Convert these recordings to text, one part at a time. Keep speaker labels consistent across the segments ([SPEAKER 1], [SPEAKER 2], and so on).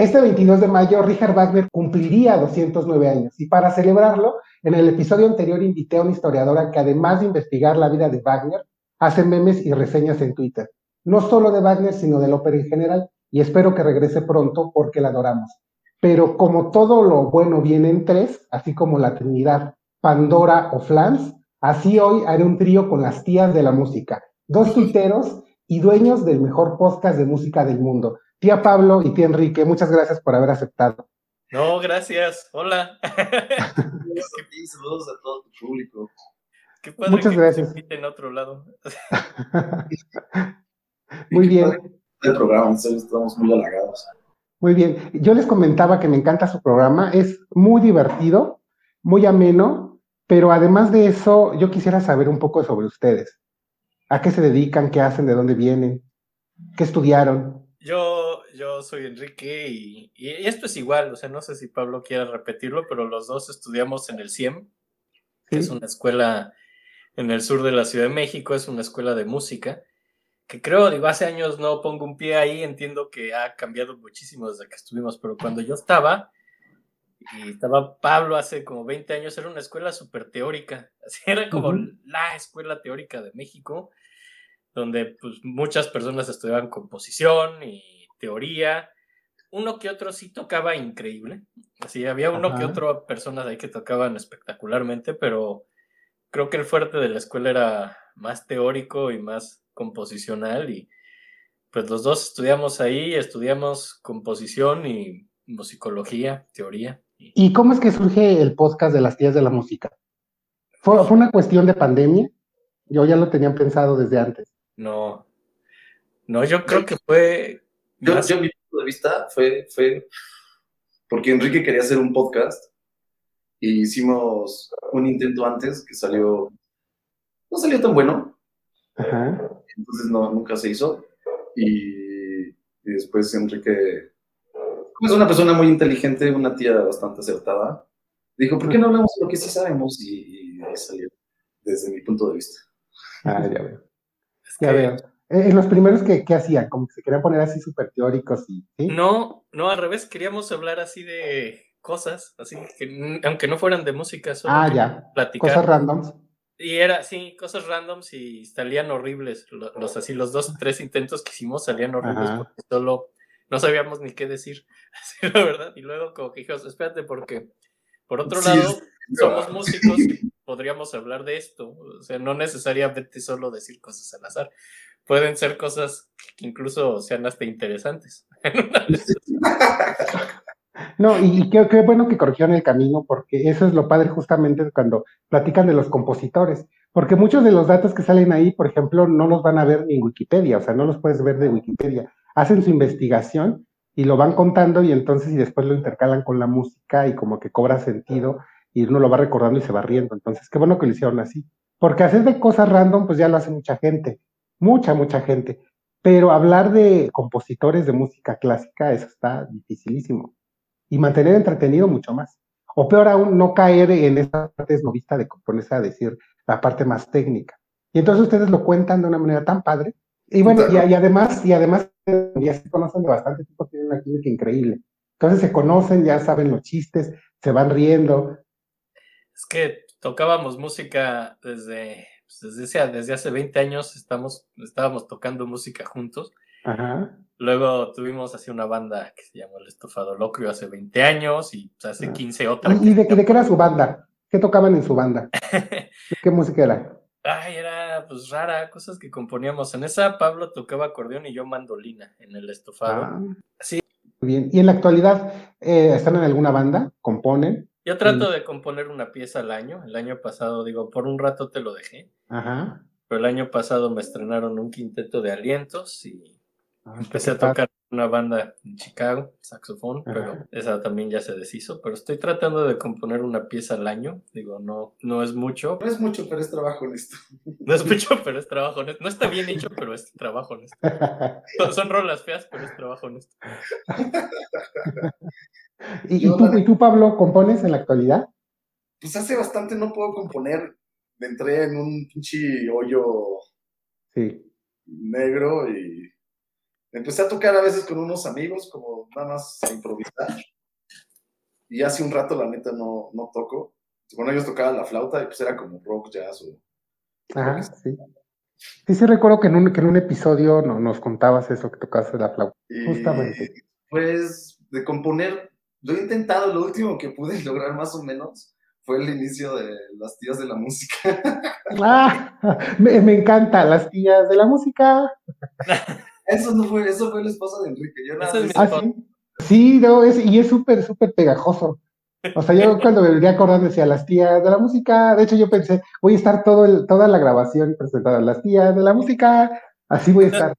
[SPEAKER 1] Este 22 de mayo, Richard Wagner cumpliría 209 años y para celebrarlo, en el episodio anterior invité a una historiadora que además de investigar la vida de Wagner, hace memes y reseñas en Twitter, no solo de Wagner, sino del ópera en general, y espero que regrese pronto porque la adoramos. Pero como todo lo bueno viene en tres, así como la Trinidad, Pandora o Flans, así hoy haré un trío con las tías de la música, dos tuiteros y dueños del mejor podcast de música del mundo. Tía Pablo y tía Enrique, muchas gracias por haber aceptado.
[SPEAKER 2] No, gracias. Hola.
[SPEAKER 3] Saludos a todo tu público.
[SPEAKER 2] Qué padre
[SPEAKER 1] Muchas
[SPEAKER 2] que
[SPEAKER 1] gracias.
[SPEAKER 2] te en otro lado.
[SPEAKER 1] Muy bien.
[SPEAKER 3] El programa, en serio, estamos muy halagados.
[SPEAKER 1] Muy bien. Yo les comentaba que me encanta su programa. Es muy divertido, muy ameno, pero además de eso, yo quisiera saber un poco sobre ustedes. ¿A qué se dedican? ¿Qué hacen? ¿De dónde vienen? ¿Qué estudiaron?
[SPEAKER 2] Yo, yo soy Enrique y, y esto es igual, o sea, no sé si Pablo quiere repetirlo, pero los dos estudiamos en el CIEM, que es una escuela en el sur de la Ciudad de México, es una escuela de música, que creo, digo, hace años no pongo un pie ahí, entiendo que ha cambiado muchísimo desde que estuvimos, pero cuando yo estaba, y estaba Pablo hace como 20 años, era una escuela súper teórica, así era como la escuela teórica de México, donde pues, muchas personas estudiaban composición y teoría. Uno que otro sí tocaba increíble. Así había uno que otro personas ahí que tocaban espectacularmente, pero creo que el fuerte de la escuela era más teórico y más composicional y pues los dos estudiamos ahí, estudiamos composición y musicología, teoría. y-
[SPEAKER 1] ¿Y cómo es que surge el podcast de las tías de la música? ¿Fue, fue una cuestión de pandemia? Yo ya lo tenían pensado desde antes.
[SPEAKER 2] No, no, yo creo que fue
[SPEAKER 3] Yo,
[SPEAKER 2] más-
[SPEAKER 3] yo, mi punto de vista fue, fue porque Enrique quería hacer un podcast y hicimos un intento antes que salió, no salió tan bueno,
[SPEAKER 1] Ajá.
[SPEAKER 3] entonces no, nunca se hizo. Y, y después Enrique, como es una persona muy inteligente, una tía bastante acertada, dijo, ¿por qué no hablamos de lo que sí sabemos? Y, y ahí salió, desde mi punto de vista.
[SPEAKER 1] Ah, ya veo.
[SPEAKER 2] Es
[SPEAKER 1] Ya
[SPEAKER 2] que-
[SPEAKER 1] veo. Eh, En los primeros que, que hacían, como que se querían poner así súper teóricos y, ¿sí?
[SPEAKER 2] No, no, al revés, queríamos hablar así de cosas, así que aunque no fueran de música, solo
[SPEAKER 1] Ah, ya.
[SPEAKER 2] platicar.
[SPEAKER 1] Cosas randoms.
[SPEAKER 2] Y era, sí, cosas randoms y salían horribles. lo- Los, así, los dos, tres intentos que hicimos salían horribles
[SPEAKER 1] Ajá.
[SPEAKER 2] porque solo no sabíamos ni qué decir. Así, la verdad. Y luego como que dijimos, espérate, porque por otro
[SPEAKER 3] Sí,
[SPEAKER 2] lado,
[SPEAKER 3] es-
[SPEAKER 2] somos músicos podríamos hablar de esto. O sea, no necesariamente solo decir cosas al azar. Pueden ser cosas que incluso sean hasta interesantes.
[SPEAKER 1] No, y, qué, qué bueno que corrigieron el camino, porque eso es lo padre justamente cuando platican de los compositores, porque muchos de los datos que salen ahí, por ejemplo, no los van a ver ni Wikipedia, o sea, no los puedes ver de Wikipedia. Hacen su investigación y lo van contando y entonces y después lo intercalan con la música y como que cobra sentido y uno lo va recordando y se va riendo. Entonces, qué bueno que lo hicieron así, porque hacer de cosas random, pues ya lo hace mucha gente, mucha, mucha gente. Pero hablar de compositores de música clásica, eso está dificilísimo y mantener entretenido mucho más. O peor aún, no caer en esa parte esnovista de ponerse a decir la parte más técnica. Y entonces ustedes lo cuentan de una manera tan padre. Y bueno, y, y además, y además ya se conocen de bastante tiempo, tienen una química increíble. Entonces se conocen, ya saben los chistes, se van riendo.
[SPEAKER 2] Es que tocábamos música desde, pues, desde, ese- desde hace 20 años, estamos, estábamos tocando música juntos.
[SPEAKER 1] Ajá.
[SPEAKER 2] Luego tuvimos así una banda que se llamó El Estofado Locrio hace 20 años y pues, hace
[SPEAKER 1] Ah.
[SPEAKER 2] 15 otra.
[SPEAKER 1] ¿Y, de, de qué era su banda? ¿Qué tocaban en su banda? ¿De ¿Qué música era?
[SPEAKER 2] Ay, era pues rara, cosas que componíamos. En esa Pablo tocaba acordeón y yo mandolina en el estofado.
[SPEAKER 1] Ah,
[SPEAKER 2] Sí.
[SPEAKER 1] Muy bien. ¿Y en la actualidad eh, están en alguna banda? ¿Componen?
[SPEAKER 2] Yo trato de componer una pieza al año. El año pasado, digo, por un rato te lo dejé,
[SPEAKER 1] Ajá.
[SPEAKER 2] pero el año pasado me estrenaron un quinteto de alientos y
[SPEAKER 1] Ah,
[SPEAKER 2] empecé a tocar una banda en Chicago, saxofón,
[SPEAKER 1] Ajá.
[SPEAKER 2] pero esa también ya se deshizo. Pero estoy tratando de componer una pieza al año. Digo, no, no es mucho.
[SPEAKER 3] No es mucho, pero es trabajo en esto.
[SPEAKER 2] No es mucho, pero es trabajo honesto. No está bien hecho, pero es trabajo honesto. Son, son rolas feas, pero es trabajo honesto.
[SPEAKER 1] ¿Y, tú,
[SPEAKER 3] la-
[SPEAKER 1] ¿Y tú, Pablo, compones en la actualidad?
[SPEAKER 3] Pues hace bastante no puedo componer. Entré en un pinche hoyo
[SPEAKER 1] Sí.
[SPEAKER 3] negro y empecé a tocar a veces con unos amigos, como nada más a improvisar. Y hace un rato, la neta, no, no toco. Bueno, ellos tocaban la flauta y pues era como rock, jazz o...
[SPEAKER 1] Ajá, sí. Sí, sí recuerdo que en un, que en un episodio no, nos contabas eso, que tocaste la flauta.
[SPEAKER 3] Y,
[SPEAKER 1] Justamente.
[SPEAKER 3] Pues de componer, lo he intentado, lo último que pude lograr más o menos fue el inicio de Las Tías de la Música.
[SPEAKER 1] Ah, me, me encanta, las tías de la música.
[SPEAKER 3] Eso no fue, eso fue la esposa de Enrique. Yo nada
[SPEAKER 2] es
[SPEAKER 1] Ah, sí. Sí, no, es, y es súper, súper pegajoso. O sea, yo cuando me venía acordando decía las tías de la música. De hecho, yo pensé, voy a estar todo el, toda la grabación presentada las tías de la música. Así voy a estar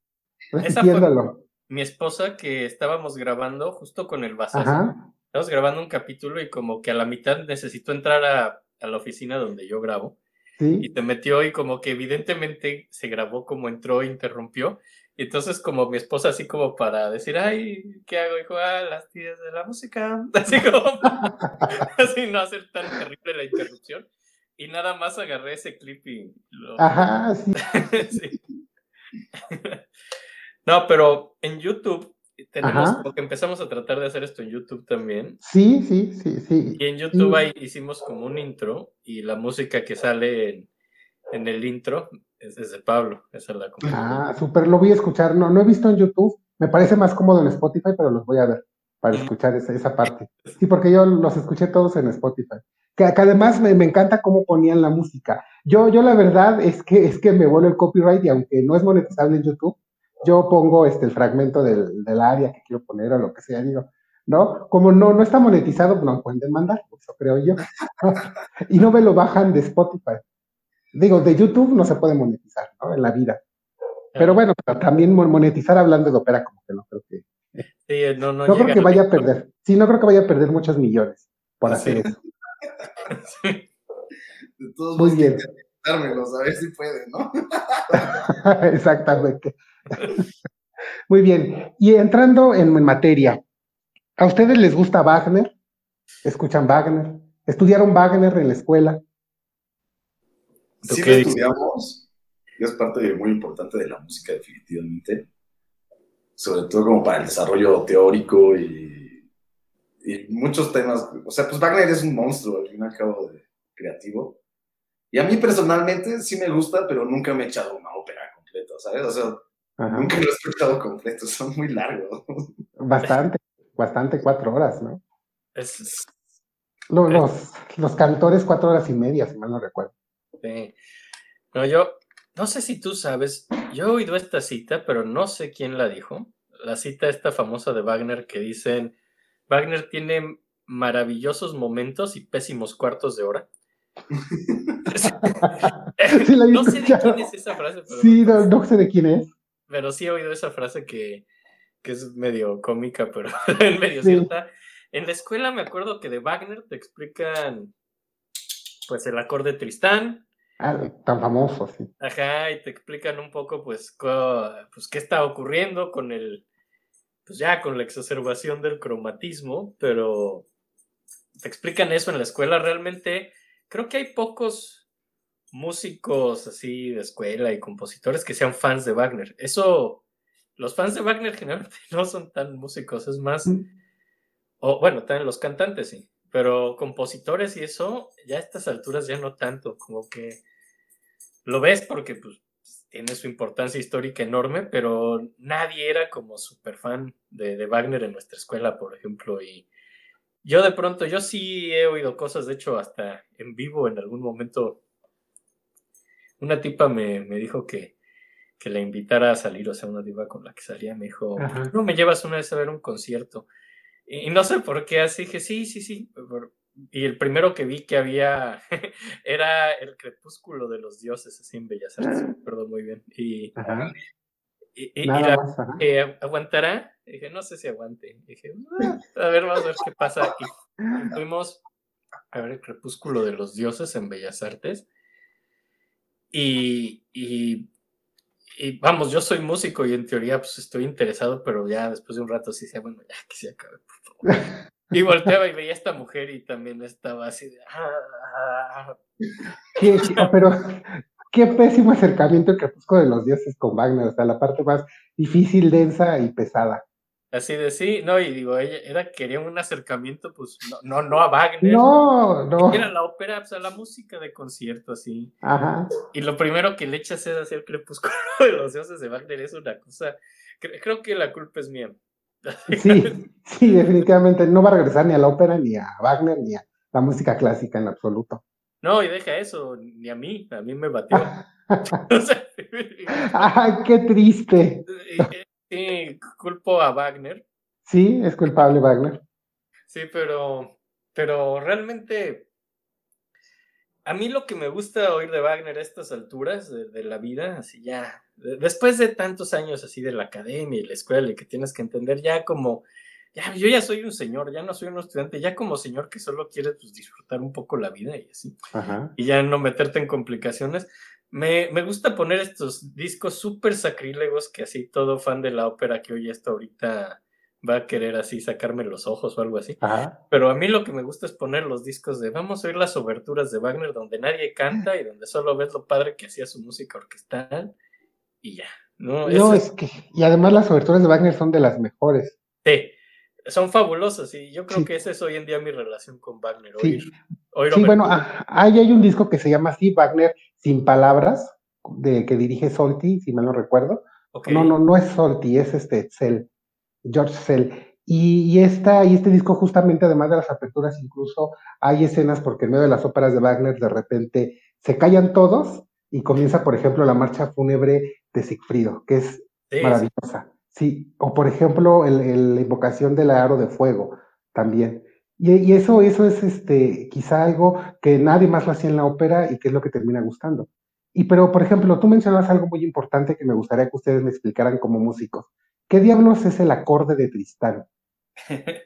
[SPEAKER 1] repitiéndolo.
[SPEAKER 2] Mi esposa que estábamos grabando justo con el.
[SPEAKER 1] Ajá.
[SPEAKER 2] Estábamos grabando un capítulo y como que a la mitad necesitó entrar a, a la oficina donde yo grabo y
[SPEAKER 1] Sí.
[SPEAKER 2] se metió y como que evidentemente se grabó como entró e interrumpió. Y entonces como mi esposa así como para decir, ay, ¿qué hago? Dijo, ah, las tías de la música. Así como, así no hacer tan terrible la interrupción. Y nada más agarré ese clip y lo...
[SPEAKER 1] Ajá, sí.
[SPEAKER 2] Sí. No, pero en YouTube tenemos
[SPEAKER 1] Ajá.
[SPEAKER 2] como que empezamos a tratar de hacer esto en YouTube también.
[SPEAKER 1] Sí, sí, sí, sí.
[SPEAKER 2] Y en YouTube ahí hicimos como un intro y la música que sale en, en el intro es, es de Pablo. Esa es la.
[SPEAKER 1] Ah, súper, lo voy a escuchar. No, no he visto en YouTube. Me parece más cómodo en Spotify, pero los voy a ver para escuchar esa, esa parte. Sí, porque yo los escuché todos en Spotify. Que, que además me, me encanta cómo ponían la música. Yo, yo la verdad es que es que me vuelve el copyright y aunque no es monetizable en YouTube, yo pongo este el fragmento del, del área que quiero poner o lo que sea, digo, ¿no? Como no, no está monetizado, pues no pueden demandar, eso creo yo. y no me lo bajan de Spotify. Digo, de YouTube no se puede monetizar, ¿no? En la vida. Pero bueno, pero también mon- monetizar hablando de ópera, como que no creo que.
[SPEAKER 2] Sí, no, no,
[SPEAKER 1] No creo que vaya a perder. Sí, no creo que vaya a perder muchos millones por
[SPEAKER 2] Sí.
[SPEAKER 1] hacer eso.
[SPEAKER 3] De todos
[SPEAKER 1] Muy
[SPEAKER 3] modos,
[SPEAKER 1] bien.
[SPEAKER 3] a ver si puede, ¿no?
[SPEAKER 1] Exactamente. Muy bien. Y entrando en, en materia, ¿a ustedes les gusta Wagner? ¿Escuchan Wagner? ¿Estudiaron Wagner en la escuela?
[SPEAKER 2] ¿Tú
[SPEAKER 3] Sí lo estudiamos, y es parte muy importante de la música, definitivamente. Sobre todo como para el desarrollo teórico y, y muchos temas. O sea, pues Wagner es un monstruo, al fin y al cabo, de creativo. Y a mí personalmente sí me gusta, pero nunca me he echado una ópera completa, ¿sabes? O sea,
[SPEAKER 1] Ajá.
[SPEAKER 3] nunca lo he escuchado completo, son muy largos.
[SPEAKER 1] Bastante, bastante, cuatro horas, ¿no?
[SPEAKER 2] Es-
[SPEAKER 1] Los, los cantores, cuatro horas y media, si mal no recuerdo.
[SPEAKER 2] sí. No, yo no sé si tú sabes, yo he oído esta cita, pero no sé quién la dijo. La cita esta famosa de Wagner que dicen, Wagner tiene maravillosos momentos y pésimos cuartos de hora.
[SPEAKER 1] Sí, la
[SPEAKER 2] no sé de quién es esa frase, pero,
[SPEAKER 1] Sí, no, no sé de quién es.
[SPEAKER 2] Pero sí he oído esa frase que, que es medio cómica, pero medio
[SPEAKER 1] Sí.
[SPEAKER 2] cierta. En la escuela me acuerdo que de Wagner te explican pues el acorde Tristán,
[SPEAKER 1] Ah, tan famoso, sí.
[SPEAKER 2] Ajá, y te explican un poco, pues, pues, qué está ocurriendo con el, pues ya, con la exacerbación del cromatismo, pero te explican eso en la escuela. Realmente, creo que hay pocos músicos así de escuela y compositores que sean fans de Wagner. Eso, los fans de Wagner generalmente no son tan músicos, es más,
[SPEAKER 1] Mm.
[SPEAKER 2] o bueno, también los cantantes sí, pero compositores y eso, ya a estas alturas ya no tanto, como que lo ves porque pues tiene su importancia histórica enorme, pero nadie era como súper fan de, de Wagner en nuestra escuela, por ejemplo, y yo de pronto, yo sí he oído cosas, de hecho, hasta en vivo en algún momento, una tipa me, me dijo que, que la invitara a salir, o sea, una tipa con la que salía, me dijo, "¿Por
[SPEAKER 1] Ajá.
[SPEAKER 2] qué no me llevas una vez a ver un concierto? Y, y no sé por qué, así dije, sí, sí, sí, y el primero que vi que había era El Crepúsculo de los Dioses, así en Bellas Artes, me acuerdo muy bien. Y,
[SPEAKER 1] Ajá.
[SPEAKER 2] y, la-
[SPEAKER 1] más.
[SPEAKER 2] eh, ¿aguantará? Dije, no sé si aguante. Dije, "Ah, a ver, vamos a ver qué pasa. Y fuimos a ver El Crepúsculo de los Dioses en Bellas Artes. Y, y, y vamos, yo soy músico y en teoría pues estoy interesado, pero ya después de un rato sí decía, bueno, ya que se acabe, por favor. Y volteaba y veía a esta mujer y también estaba así de... "Ah".
[SPEAKER 1] ¿Qué- pero, qué pésimo acercamiento el crepúsculo de los dioses con Wagner, o sea, la parte más difícil, densa y pesada.
[SPEAKER 2] Así de sí, no, y digo, ella era, quería un acercamiento, pues, no, no, no a Wagner.
[SPEAKER 1] No, no.
[SPEAKER 2] Era la ópera, pues, a la música de concierto, así.
[SPEAKER 1] Ajá.
[SPEAKER 2] Y lo primero que le echas es hacer crepúsculo de los dioses de Wagner, es una cosa, creo que la culpa es mía.
[SPEAKER 1] Sí, sí, definitivamente, no va a regresar ni a la ópera, ni a Wagner, ni a la música clásica en absoluto.
[SPEAKER 2] No, y deja eso, ni a mí, a mí me batió.
[SPEAKER 1] ¡Ay, qué triste!
[SPEAKER 2] Sí, culpo a Wagner.
[SPEAKER 1] Sí, es culpable Wagner.
[SPEAKER 2] Sí, pero, pero realmente a mí lo que me gusta oír de Wagner a estas alturas de, la vida, así ya, después de tantos años así de la academia y la escuela y que tienes que entender ya como, ya, yo ya soy un señor, ya no soy un estudiante, ya como señor que solo quiere pues, disfrutar un poco la vida y así, y ya no meterte en complicaciones, me, gusta poner estos discos súper sacrílegos que así todo fan de la ópera que oye esto ahorita va a querer así sacarme los ojos o algo así. Pero a mí lo que me gusta es poner los discos de vamos a oír las oberturas de Wagner donde nadie canta y donde solo ves lo padre que hacía su música orquestal y ya. No,
[SPEAKER 1] no es que, y además las oberturas de Wagner son de las mejores.
[SPEAKER 2] Sí, son fabulosas y yo creo que esa es hoy en día mi relación con Wagner.
[SPEAKER 1] sí, sí bueno, ah, ahí hay un disco que se llama así, Wagner sin palabras, de que dirige Solti, si mal no recuerdo. No, no, no es Solti, es este Cell, George Cell. Y, y, esta, y este disco justamente, además de las aperturas, incluso hay escenas porque en medio de las óperas de Wagner de repente se callan todos y comienza, por ejemplo, la marcha fúnebre de Sigfrido, que es maravillosa. Sí, o por ejemplo, el, la invocación del aro de fuego también. Y, eso, eso es este, quizá algo que nadie más lo hacía en la ópera y que es lo que termina gustando. Y pero, por ejemplo, tú mencionas algo muy importante que me gustaría que ustedes me explicaran como músicos. ¿Qué diablos es el acorde de Tristán?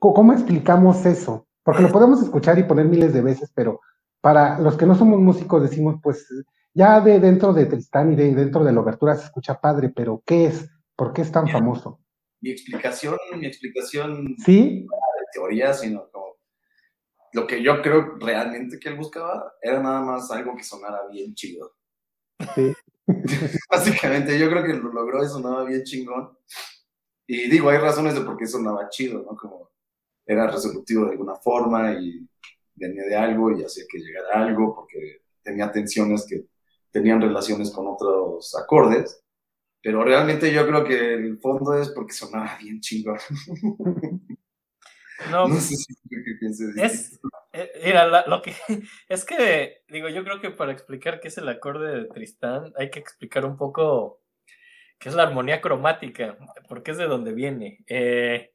[SPEAKER 1] ¿Cómo explicamos eso? Porque lo podemos escuchar y poner miles de veces, pero para los que no somos músicos decimos, pues ya de dentro de Tristán y de dentro de la obertura se escucha padre, pero ¿qué es? ¿Por qué es tan famoso?
[SPEAKER 3] Mi explicación, mi explicación
[SPEAKER 1] ¿Sí?
[SPEAKER 3] Teoría, sino como lo que yo creo realmente que él buscaba era nada más algo que sonara bien chido.
[SPEAKER 1] Sí.
[SPEAKER 3] Básicamente, yo creo que lo logró y sonaba bien chingón. Y digo, hay razones de por qué sonaba chido, ¿no? Como era resolutivo de alguna forma y venía de algo y hacía que llegara algo porque tenía tensiones que tenían relaciones con otros acordes. Pero realmente yo creo que el fondo es porque sonaba bien chingón.
[SPEAKER 2] No, sé si es, eh, mira, lo que es que digo, yo creo que para explicar qué es el acorde de Tristán hay que explicar un poco qué es la armonía cromática, porque es de donde viene. Eh,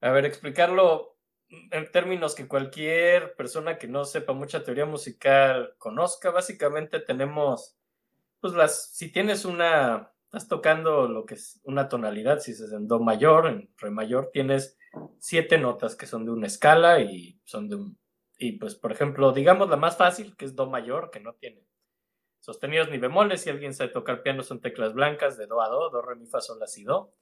[SPEAKER 2] a ver, explicarlo en términos que cualquier persona que no sepa mucha teoría musical conozca. Básicamente tenemos pues las, si tienes una, estás tocando lo que es una tonalidad, si es en do mayor, en re mayor, tienes siete notas que son de una escala y son de un, y pues por ejemplo, digamos la más fácil, que es do mayor, que no tiene sostenidos ni bemoles, si alguien sabe tocar piano son teclas blancas de do a do, do, re, mi, fa, sol, la, si, do.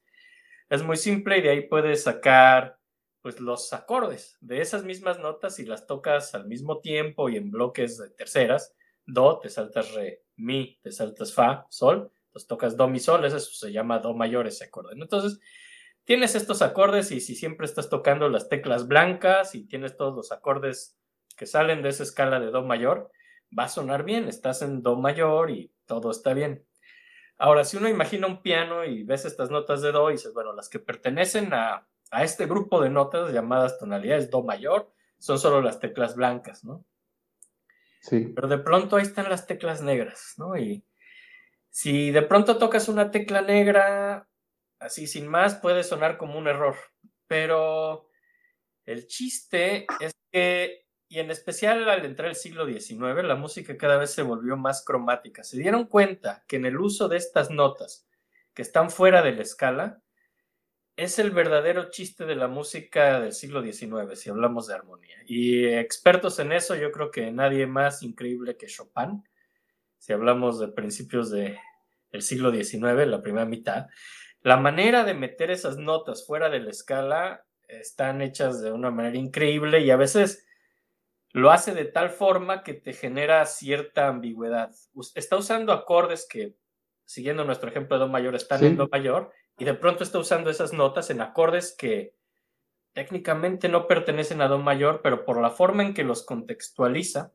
[SPEAKER 2] Es muy simple y de ahí puedes sacar pues los acordes de esas mismas notas y las tocas al mismo tiempo y en bloques de terceras, do, te saltas re, mi, te saltas fa, sol, entonces tocas do, mi, sol, eso se llama do mayor ese acorde. Entonces, tienes estos acordes y si siempre estás tocando las teclas blancas y tienes todos los acordes que salen de esa escala de do mayor, va a sonar bien, estás en do mayor y todo está bien. Ahora, si uno imagina un piano y ves estas notas de do y dices, bueno, las que pertenecen a, a este grupo de notas llamadas tonalidades do mayor son solo las teclas blancas, ¿no? Pero de pronto ahí están las teclas negras, ¿no? Y si de pronto tocas una tecla negra, así sin más, puede sonar como un error. Pero el chiste es que, y en especial al entrar el siglo XIX, la música cada vez se volvió más cromática. Se dieron cuenta que en el uso de estas notas que están fuera de la escala, es el verdadero chiste de la música del siglo XIX, si hablamos de armonía. Y expertos en eso, yo creo que nadie más increíble que Chopin, si hablamos de principios del siglo XIX, la primera mitad. La manera de meter esas notas fuera de la escala están hechas de una manera increíble y a veces lo hace de tal forma que te genera cierta ambigüedad. Está usando acordes que, siguiendo nuestro ejemplo de Do mayor, están en Do mayor, y de pronto está usando esas notas en acordes que técnicamente no pertenecen a Do mayor, pero por la forma en que los contextualiza,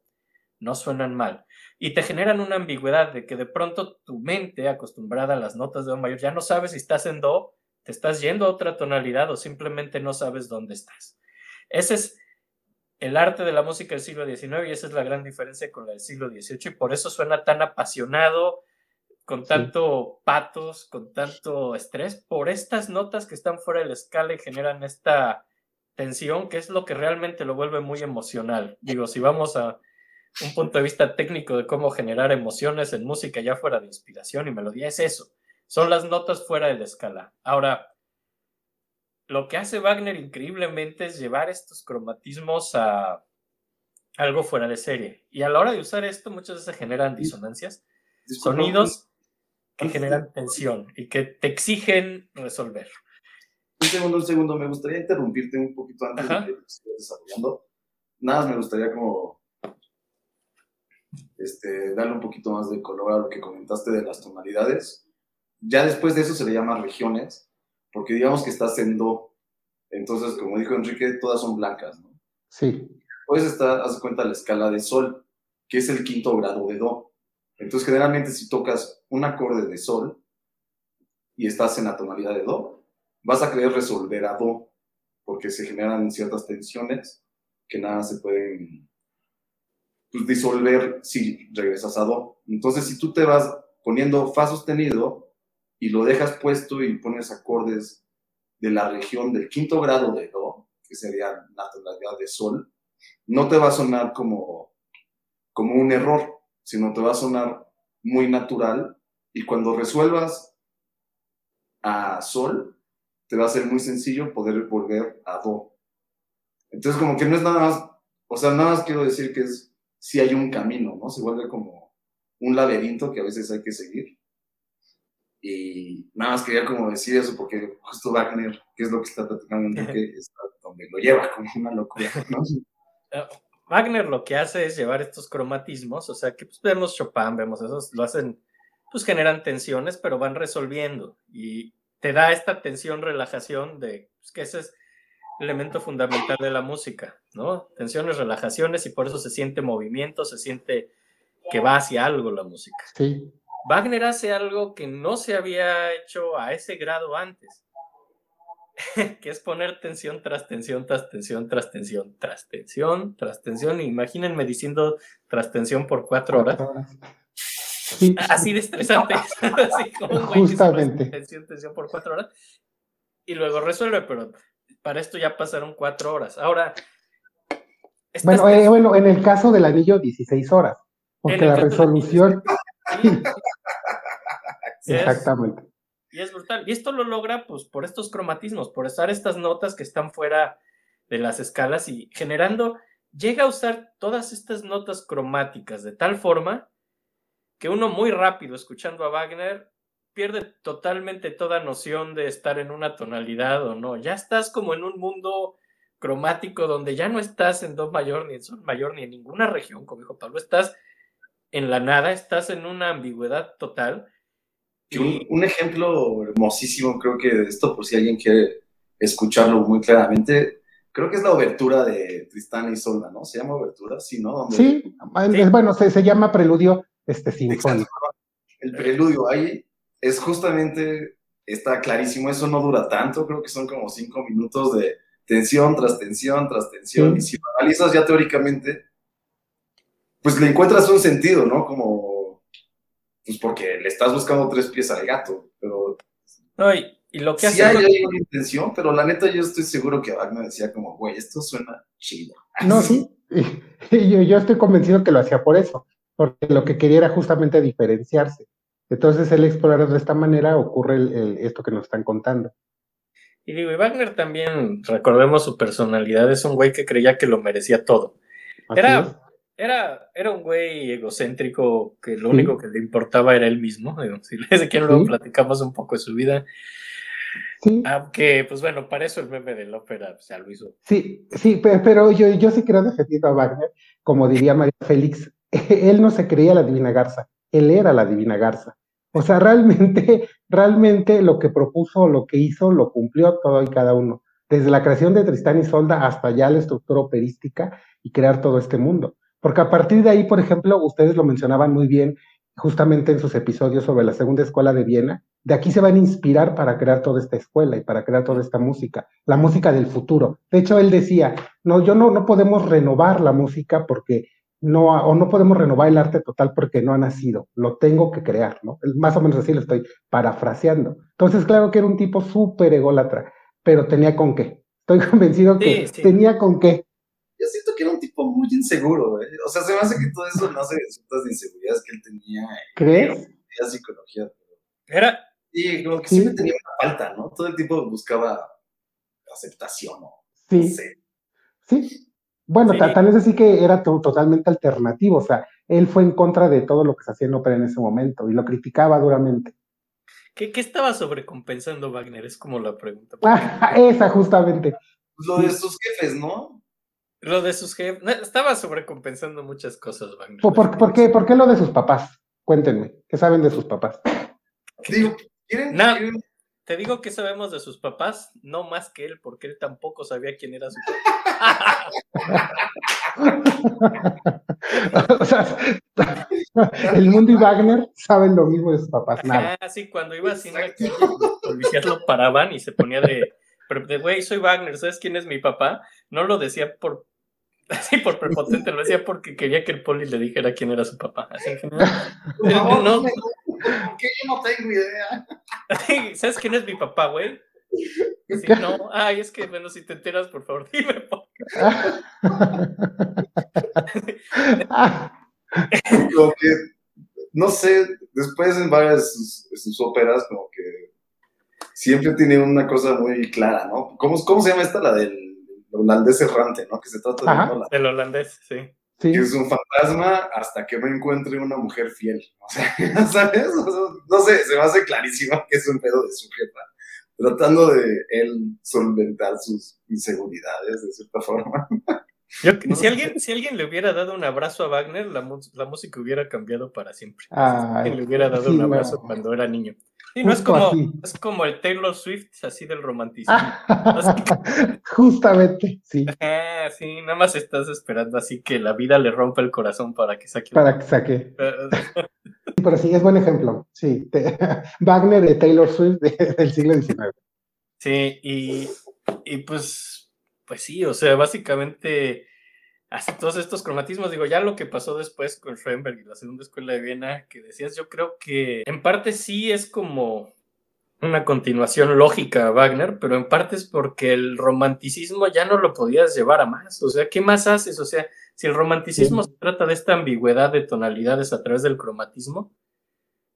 [SPEAKER 2] no suenan mal. Y te generan una ambigüedad de que de pronto tu mente, acostumbrada a las notas de Do mayor, ya no sabes si estás en Do, te estás yendo a otra tonalidad o simplemente no sabes dónde estás. Ese es el arte de la música del siglo XIX y esa es la gran diferencia con la del siglo XVIII y por eso suena tan apasionado, con tanto patos, con tanto estrés, por estas notas que están fuera de la escala y generan esta tensión que es lo que realmente lo vuelve muy emocional. Digo, si vamos a un punto de vista técnico de cómo generar emociones en música ya fuera de inspiración y melodía, es eso, son las notas fuera de la escala. Ahora, lo que hace Wagner increíblemente es llevar estos cromatismos a algo fuera de serie. Y a la hora de usar esto, muchas veces se generan disonancias, sonidos que generan tensión y que te exigen resolver.
[SPEAKER 3] Un segundo, un segundo, me gustaría interrumpirte un poquito antes de que estés desarrollando. Nada me gustaría como este, darle un poquito más de color a lo que comentaste de las tonalidades. Ya después de eso se le llama regiones porque digamos que estás en Do. Entonces, como dijo Enrique, todas son blancas, ¿no?
[SPEAKER 1] Sí.
[SPEAKER 3] Puedes estar, haz cuenta, la escala de Sol, que es el quinto grado de Do. Entonces, generalmente, si tocas un acorde de Sol y estás en la tonalidad de Do, vas a querer resolver a Do, porque se generan ciertas tensiones que nada se pueden pues, disolver si regresas a Do. Entonces, si tú te vas poniendo Fa sostenido, y lo dejas puesto y pones acordes de la región del quinto grado de Do, que sería la tonalidad de Sol, no te va a sonar como, como un error, sino te va a sonar muy natural y cuando resuelvas a Sol, te va a ser muy sencillo poder volver a Do. Entonces como que no es nada más, o sea, nada más quiero decir que es, si hay un camino, ¿no? Se vuelve como un laberinto que a veces hay que seguir y nada más quería como decir eso porque justo Wagner, que es lo que está platicando que es donde lo lleva como una locura, ¿no?
[SPEAKER 2] Eh, Wagner lo que hace es llevar estos cromatismos, o sea, que pues vemos Chopin, vemos esos, lo hacen, pues generan tensiones, pero van resolviendo y te da esta tensión, relajación de, pues, que ese es elemento fundamental de la música, ¿no? Tensiones, relajaciones y por eso se siente movimiento, se siente que va hacia algo la música.
[SPEAKER 1] Sí.
[SPEAKER 2] Wagner hace algo que no se había hecho a ese grado antes, que es poner tensión tras tensión, tras tensión, tras tensión, tras tensión, tras tensión. Imagínense diciendo tras tensión por cuatro horas. Así de estresante. Así como
[SPEAKER 1] Justamente.
[SPEAKER 2] Tensión, tensión por cuatro horas. Y luego resuelve, pero para esto ya pasaron cuatro horas. Ahora.
[SPEAKER 1] Bueno, eh, bueno, en el caso del anillo, 16 horas. Porque la resolución. Exactamente.
[SPEAKER 2] Y es brutal. Y esto lo logra pues por estos cromatismos, por usar estas notas que están fuera de las escalas y generando, llega a usar todas estas notas cromáticas de tal forma que uno muy rápido escuchando a Wagner pierde totalmente toda noción de estar en una tonalidad o no. Ya estás como en un mundo cromático donde ya no estás en do mayor ni en sol mayor ni en ninguna región, como dijo Pablo, estás en la nada, estás en una ambigüedad total.
[SPEAKER 3] Un, un, ejemplo hermosísimo, creo que de esto, por si alguien quiere escucharlo muy claramente, creo que es la obertura de Tristán y Solda, ¿no? Se llama obertura, sí, ¿no?
[SPEAKER 1] Sí, bueno, se, se, llama preludio este, sinfónico.
[SPEAKER 3] El preludio ahí es justamente, está clarísimo, eso no dura tanto, creo que son como cinco minutos de tensión tras tensión tras tensión, y si lo analizas ya teóricamente, pues le encuentras un sentido, ¿no? Como, pues porque le estás buscando tres pies al gato, pero...
[SPEAKER 2] No, y, lo que
[SPEAKER 3] sí hace... hay, una intención, pero la neta yo estoy seguro que Wagner decía como, güey, esto suena chido.
[SPEAKER 1] No, sí, yo, yo estoy convencido que lo hacía por eso, porque lo que quería era justamente diferenciarse. Entonces, el explorar de esta manera ocurre el, esto que nos están contando.
[SPEAKER 2] Y digo, y Wagner también, recordemos su personalidad, es un güey que creía que lo merecía todo. Era, era, era un güey egocéntrico que lo único que le importaba era él mismo. si quién lo platicamos un poco de su vida.
[SPEAKER 1] Sí.
[SPEAKER 2] Aunque, pues bueno, para eso el meme de la ópera pues, ya lo hizo.
[SPEAKER 1] Sí, sí, pero yo, yo sí creo defendiendo a Wagner, como diría María Félix, él no se creía la Divina Garza, él era la Divina Garza. O sea, realmente, realmente lo que propuso, lo que hizo, lo cumplió todo y cada uno. Desde la creación de Tristán y Solda hasta ya la estructura operística y crear todo este mundo. Porque a partir de ahí, por ejemplo, ustedes lo mencionaban muy bien justamente en sus episodios sobre la segunda escuela de Viena, de aquí se van a inspirar para crear toda esta escuela y para crear toda esta música, la música del futuro. De hecho, él decía, no, yo no, no podemos renovar la música porque no, o no podemos renovar el arte total porque no ha nacido, lo tengo que crear, ¿no? Más o menos así lo estoy parafraseando. Entonces, claro que era un tipo súper ególatra, pero tenía con qué. Estoy convencido que tenía con qué.
[SPEAKER 3] Yo siento que era un tipo muy inseguro, güey. O sea, se me hace que todo eso no se resulta de inseguridades que él tenía.
[SPEAKER 1] ¿Crees?
[SPEAKER 3] Era psicología.
[SPEAKER 2] Era.
[SPEAKER 3] Sí, como que siempre tenía una falta, ¿no? Todo el tiempo buscaba aceptación, ¿no?
[SPEAKER 1] Sí. Sí. Bueno, tal vez así que era totalmente alternativo, o sea, él fue en contra de todo lo que se hacía en ópera en ese momento y lo criticaba duramente.
[SPEAKER 2] ¿Qué, qué estaba sobrecompensando Wagner? Es como la pregunta.
[SPEAKER 1] Ah, esa, justamente.
[SPEAKER 3] Pues lo de sus jefes, ¿no?
[SPEAKER 2] Lo de sus jefes. estaba sobrecompensando muchas cosas, Wagner.
[SPEAKER 1] ¿Por, qué, ¿Por qué lo de sus papás? Cuéntenme, ¿qué saben de sus papás?
[SPEAKER 3] Digo, ¿quieren,
[SPEAKER 2] Te digo que sabemos de sus papás, no más que él, porque él tampoco sabía quién era su papá.
[SPEAKER 1] o sea, el mundo y Wagner saben lo mismo de sus papás, nada.
[SPEAKER 2] Ah, sí, cuando iba así en los policías lo paraban y se ponía de, pero de güey, soy Wagner, ¿sabes quién es mi papá? No lo decía por así por prepotente, lo decía porque quería que el poli le dijera quién era su papá. Así general.
[SPEAKER 3] No, no, que yo no tengo idea.
[SPEAKER 2] ¿Sabes quién es mi papá, güey? Sí, no, ay, es que, bueno, si te enteras, por favor, dime. Por
[SPEAKER 3] como que, no sé, después en varias sus, sus, óperas, como que siempre tiene una cosa muy clara, ¿no? ¿Cómo, cómo se llama esta? La del holandés errante, ¿no? Que se trata de...
[SPEAKER 2] Holandés. El holandés, sí.
[SPEAKER 3] Que es un fantasma hasta que me encuentre una mujer fiel. O sea, ¿sabes? No sé, se me hace clarísimo que es un pedo de su jefa tratando de él solventar sus inseguridades de cierta forma.
[SPEAKER 2] si, alguien, si alguien le hubiera dado un abrazo a Wagner, la, música hubiera cambiado para siempre. si alguien le hubiera dado un abrazo cuando era niño. Sí, no es como, es como el Taylor Swift, así del romanticismo.
[SPEAKER 1] Justamente, sí.
[SPEAKER 2] sí, nada más estás esperando así que la vida le rompa el corazón para que saque.
[SPEAKER 1] Para que saque. Pero sí, es buen ejemplo. Sí, Wagner de Taylor Swift del siglo XIX.
[SPEAKER 2] Sí, y, y, pues, pues sí, o sea, básicamente hace todos estos cromatismos. Digo, ya lo que pasó después con Schoenberg y la segunda escuela de Viena, que decías, yo creo que en parte sí es como una continuación lógica a Wagner, pero en parte es porque el romanticismo ya no lo podías llevar a más. O sea, ¿qué más haces? O sea, si el romanticismo se trata de esta ambigüedad de tonalidades a través del cromatismo,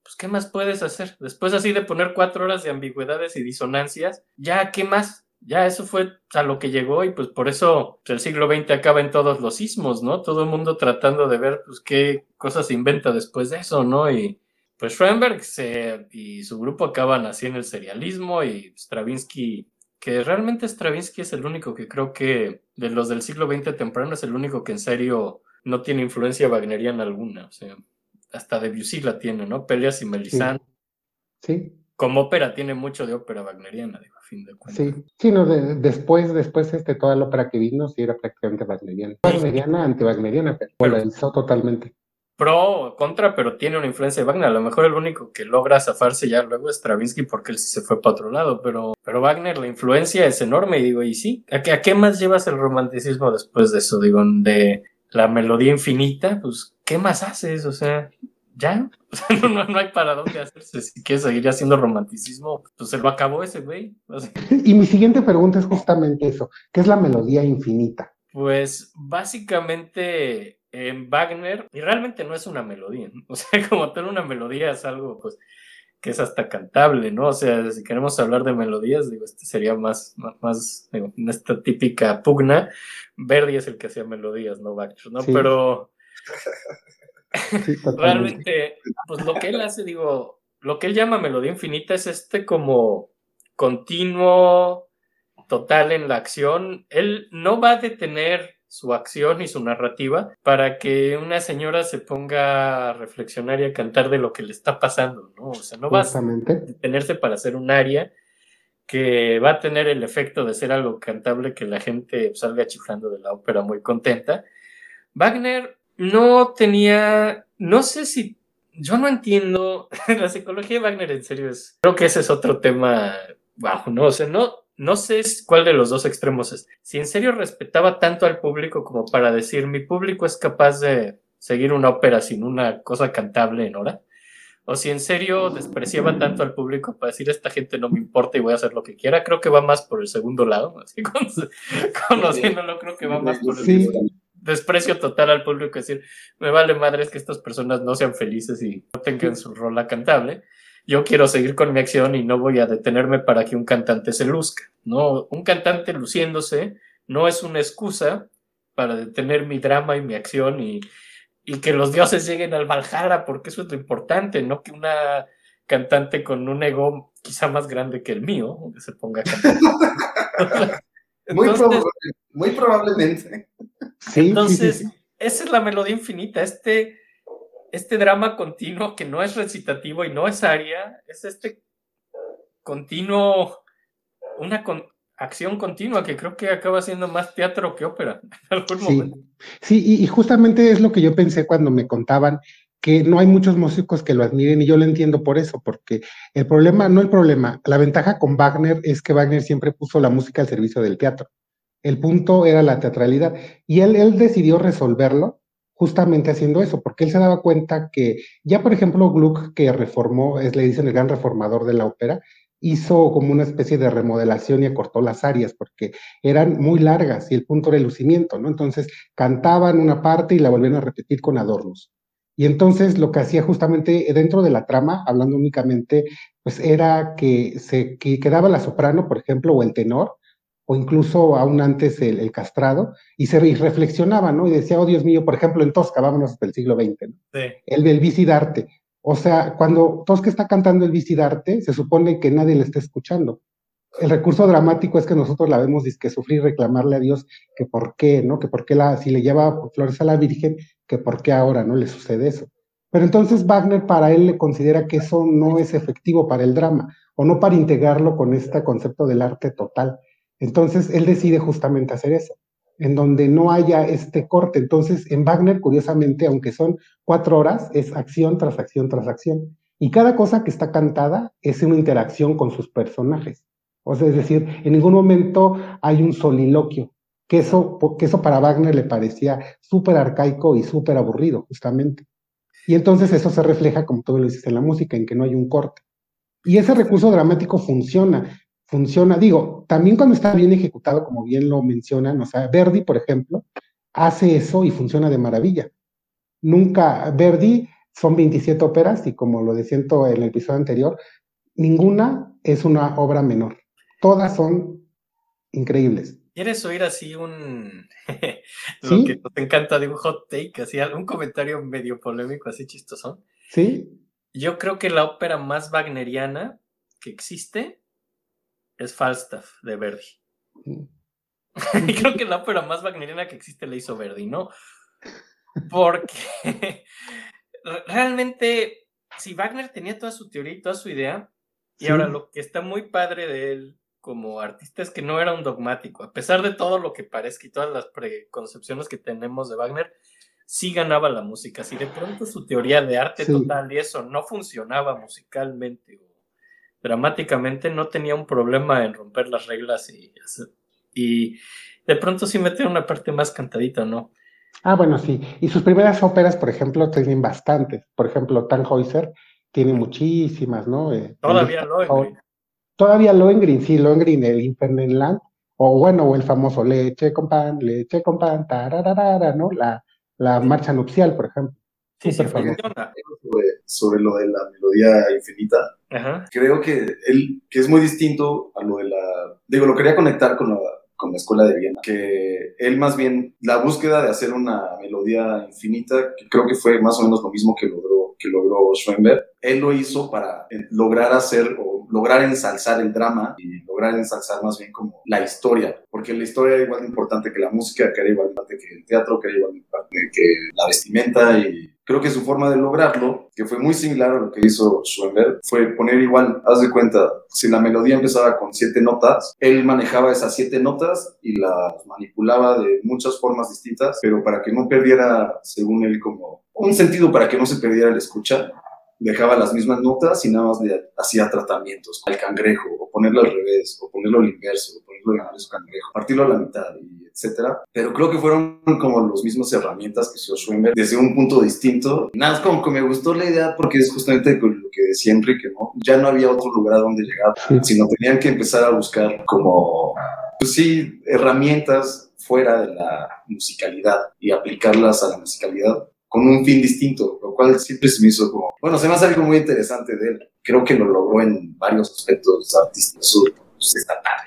[SPEAKER 2] pues ¿qué más puedes hacer? Después así de poner cuatro horas de ambigüedades y disonancias, ya ¿qué más? Ya eso fue a lo que llegó y pues por eso el siglo XX acaba en todos los sismos, ¿no? Todo el mundo tratando de ver pues qué cosas se inventa después de eso, ¿no? Y pues Schoenberg y su grupo acaban así en el serialismo y Stravinsky que realmente Stravinsky es el único que creo que de los del siglo XX temprano es el único que en serio no tiene influencia wagneriana alguna. O sea, hasta Debussy la tiene, ¿no? Peleas y Melisande.
[SPEAKER 1] Sí.
[SPEAKER 2] Como ópera tiene mucho de ópera wagneriana, digo, a fin de cuentas.
[SPEAKER 1] Sí, sí no, después, después este, toda la ópera que vino sí era prácticamente wagneriana. Wagneriana, anti-wagneriana, pero, hizo totalmente
[SPEAKER 2] pro o contra, pero tiene una influencia de Wagner. A lo mejor el único que logra zafarse ya luego es Stravinsky porque él sí se fue para otro lado, pero, pero Wagner, la influencia es enorme y digo, y sí, ¿a qué, ¿a qué más llevas el romanticismo después de eso? Digo, de la melodía infinita, pues, ¿qué más haces? O sea, ya, no, no, hay para dónde hacerse. Si quieres seguir haciendo romanticismo, pues se lo acabó ese güey.
[SPEAKER 1] Y mi siguiente pregunta es justamente eso, ¿qué es la melodía infinita?
[SPEAKER 2] Pues básicamente en Wagner, y realmente no es una melodía, o sea, como tener una melodía es algo pues que es hasta cantable, ¿no? O sea, si queremos hablar de melodías, digo, este sería más, más, digo, en esta típica pugna, Verdi es el que hacía melodías, no Wagner, ¿no? Pero realmente, pues lo que él hace, digo, lo que él llama melodía infinita es este como continuo, total en la acción. Él no va a detener su acción y su narrativa para que una señora se ponga a reflexionar y a cantar de lo que le está pasando, ¿no? O sea, no va a detenerse para hacer un aria que va a tener el efecto de ser algo cantable que la gente salga chiflando de la ópera muy contenta. Wagner no tenía, no sé si, yo no entiendo, la psicología de Wagner en serio es, creo que ese es otro tema, bajo, no, o sea, no, no sé cuál de los dos extremos es. Si en serio respetaba tanto al público como para decir, mi público es capaz de seguir una ópera sin una cosa cantable en hora, o si en serio despreciaba tanto al público para decir, esta gente no me importa y voy a hacer lo que quiera, creo que va más por el segundo lado, así conociéndolo, creo que va más por el desprecio total al público, decir, me vale madres que estas personas no sean felices y no tengan su rol cantable. Yo quiero seguir con mi acción y no voy a detenerme para que un cantante se luzca. No, un cantante luciéndose no es una excusa para detener mi drama y mi acción y, y que los dioses lleguen al Valhalla, porque eso es lo importante, no que una cantante con un ego quizá más grande que el mío se ponga a cantar.
[SPEAKER 3] muy, probablemente.
[SPEAKER 2] Entonces, esa es la melodía infinita, este, este drama continuo que no es recitativo y no es aria, es este continuo, una acción continua que creo que acaba siendo más teatro que ópera en algún
[SPEAKER 1] sí. momento. Sí, y, justamente es lo que yo pensé cuando me contaban que no hay muchos músicos que lo admiren y yo lo entiendo por eso, porque el problema, no el problema, la ventaja con Wagner es que Wagner siempre puso la música al servicio del teatro. El punto era la teatralidad. Y él, él decidió resolverlo justamente haciendo eso, porque él se daba cuenta que ya, por ejemplo, Gluck, que reformó, es, le dicen el gran reformador de la ópera, hizo como una especie de remodelación y acortó las áreas, porque eran muy largas y el punto era el lucimiento, ¿no? Entonces cantaban una parte y la volvían a repetir con adornos. Y entonces lo que hacía justamente dentro de la trama, hablando únicamente, pues era que se que quedaba la soprano, por ejemplo, o el tenor, o incluso aún antes el, castrado, y se reflexionaba, ¿no? Y decía, oh Dios mío, por ejemplo, en Tosca, vámonos hasta el siglo XX, ¿no? Sí. El del Vicidarte. O sea, cuando Tosca está cantando el Vicidarte, se supone que nadie le está escuchando. El recurso dramático es que nosotros la vemos que sufrir, reclamarle a Dios que por qué, ¿no? Que por qué la, si le lleva flores a la Virgen, que por qué ahora no le sucede eso. Pero entonces Wagner para él le considera que eso no es efectivo para el drama, o no para integrarlo con este concepto del arte total. Entonces, él decide justamente hacer eso, en donde no haya este corte. Entonces, en Wagner, curiosamente, aunque son cuatro horas, es acción tras acción tras acción. Y cada cosa que está cantada es una interacción con sus personajes. O sea, es decir, en ningún momento hay un soliloquio, que eso, que eso para Wagner le parecía súper arcaico y súper aburrido, justamente. Y entonces eso se refleja, como tú lo dices, en la música, en que no hay un corte. Y ese recurso dramático funciona funciona, digo, también cuando está bien ejecutado, como bien lo mencionan, o sea, Verdi, por ejemplo, hace eso y funciona de maravilla. Nunca, Verdi son 27 óperas y como lo decía en el episodio anterior, ninguna es una obra menor. Todas son increíbles.
[SPEAKER 2] ¿Quieres oír así un... lo que te encanta de un hot take, así un comentario medio polémico, así chistoso?
[SPEAKER 1] Sí.
[SPEAKER 2] Yo creo que la ópera más wagneriana que existe es Falstaff de Verdi. Mm. y creo que la ópera más wagneriana que existe la hizo Verdi, ¿no? Porque realmente, si Wagner tenía toda su teoría y toda su idea, y ahora lo que está muy padre de él como artista es que no era un dogmático, a pesar de todo lo que parezca y todas las preconcepciones que tenemos de Wagner, sí ganaba la música. Si de pronto su teoría de arte total y eso no funcionaba musicalmente dramáticamente no tenía un problema en romper las reglas y, y de pronto sí mete una parte más cantadita, ¿no?
[SPEAKER 1] Ah, bueno, sí. Y sus primeras óperas, por ejemplo, tienen bastantes. Por ejemplo, Tannhäuser tiene muchísimas, ¿no?
[SPEAKER 2] Eh, todavía Lohengrin.
[SPEAKER 1] Todavía Lohengrin, sí, Lohengrin, el Infernenland. O bueno, o el famoso Leche con pan, leche con pan, tararara, ¿no? La, la marcha nupcial, por ejemplo.
[SPEAKER 2] Sí, sí,
[SPEAKER 3] sobre, lo de la melodía infinita. Creo que él, que es muy distinto a lo de la. Digo, lo quería conectar con la, con la escuela de Viena, que él más bien, la búsqueda de hacer una melodía infinita, que creo que fue más o menos lo mismo que logró, que logró Schoenberg, él lo hizo para lograr hacer o lograr ensalzar el drama y lograr ensalzar más bien como la historia, porque la historia era igual de importante que la música, que era igual de importante que el teatro, que era igual de importante que la vestimenta y creo que su forma de lograrlo, que fue muy similar a lo que hizo Schoenberg, fue poner igual, haz de cuenta, si la melodía empezaba con siete notas, él manejaba esas siete notas y las manipulaba de muchas formas distintas, pero para que no perdiera, según él, como un sentido para que no se perdiera el escuchar, dejaba las mismas notas y nada más le hacía tratamientos al cangrejo, o ponerlo al revés, o ponerlo al inverso, o ponerlo al cangrejo, partirlo a la mitad, y etcétera. Pero creo que fueron como los mismos herramientas que usó Schoenberg desde un punto distinto. Nada, como que me gustó la idea porque es justamente lo que decía Enrique, ¿no? Ya no había otro lugar a donde llegar, sino tenían que empezar a buscar como, pues sí, herramientas fuera de la musicalidad y aplicarlas a la musicalidad con un fin distinto, lo cual siempre se me hizo como, bueno, se me hace algo muy interesante de él. Creo que lo logró en varios aspectos artísticos.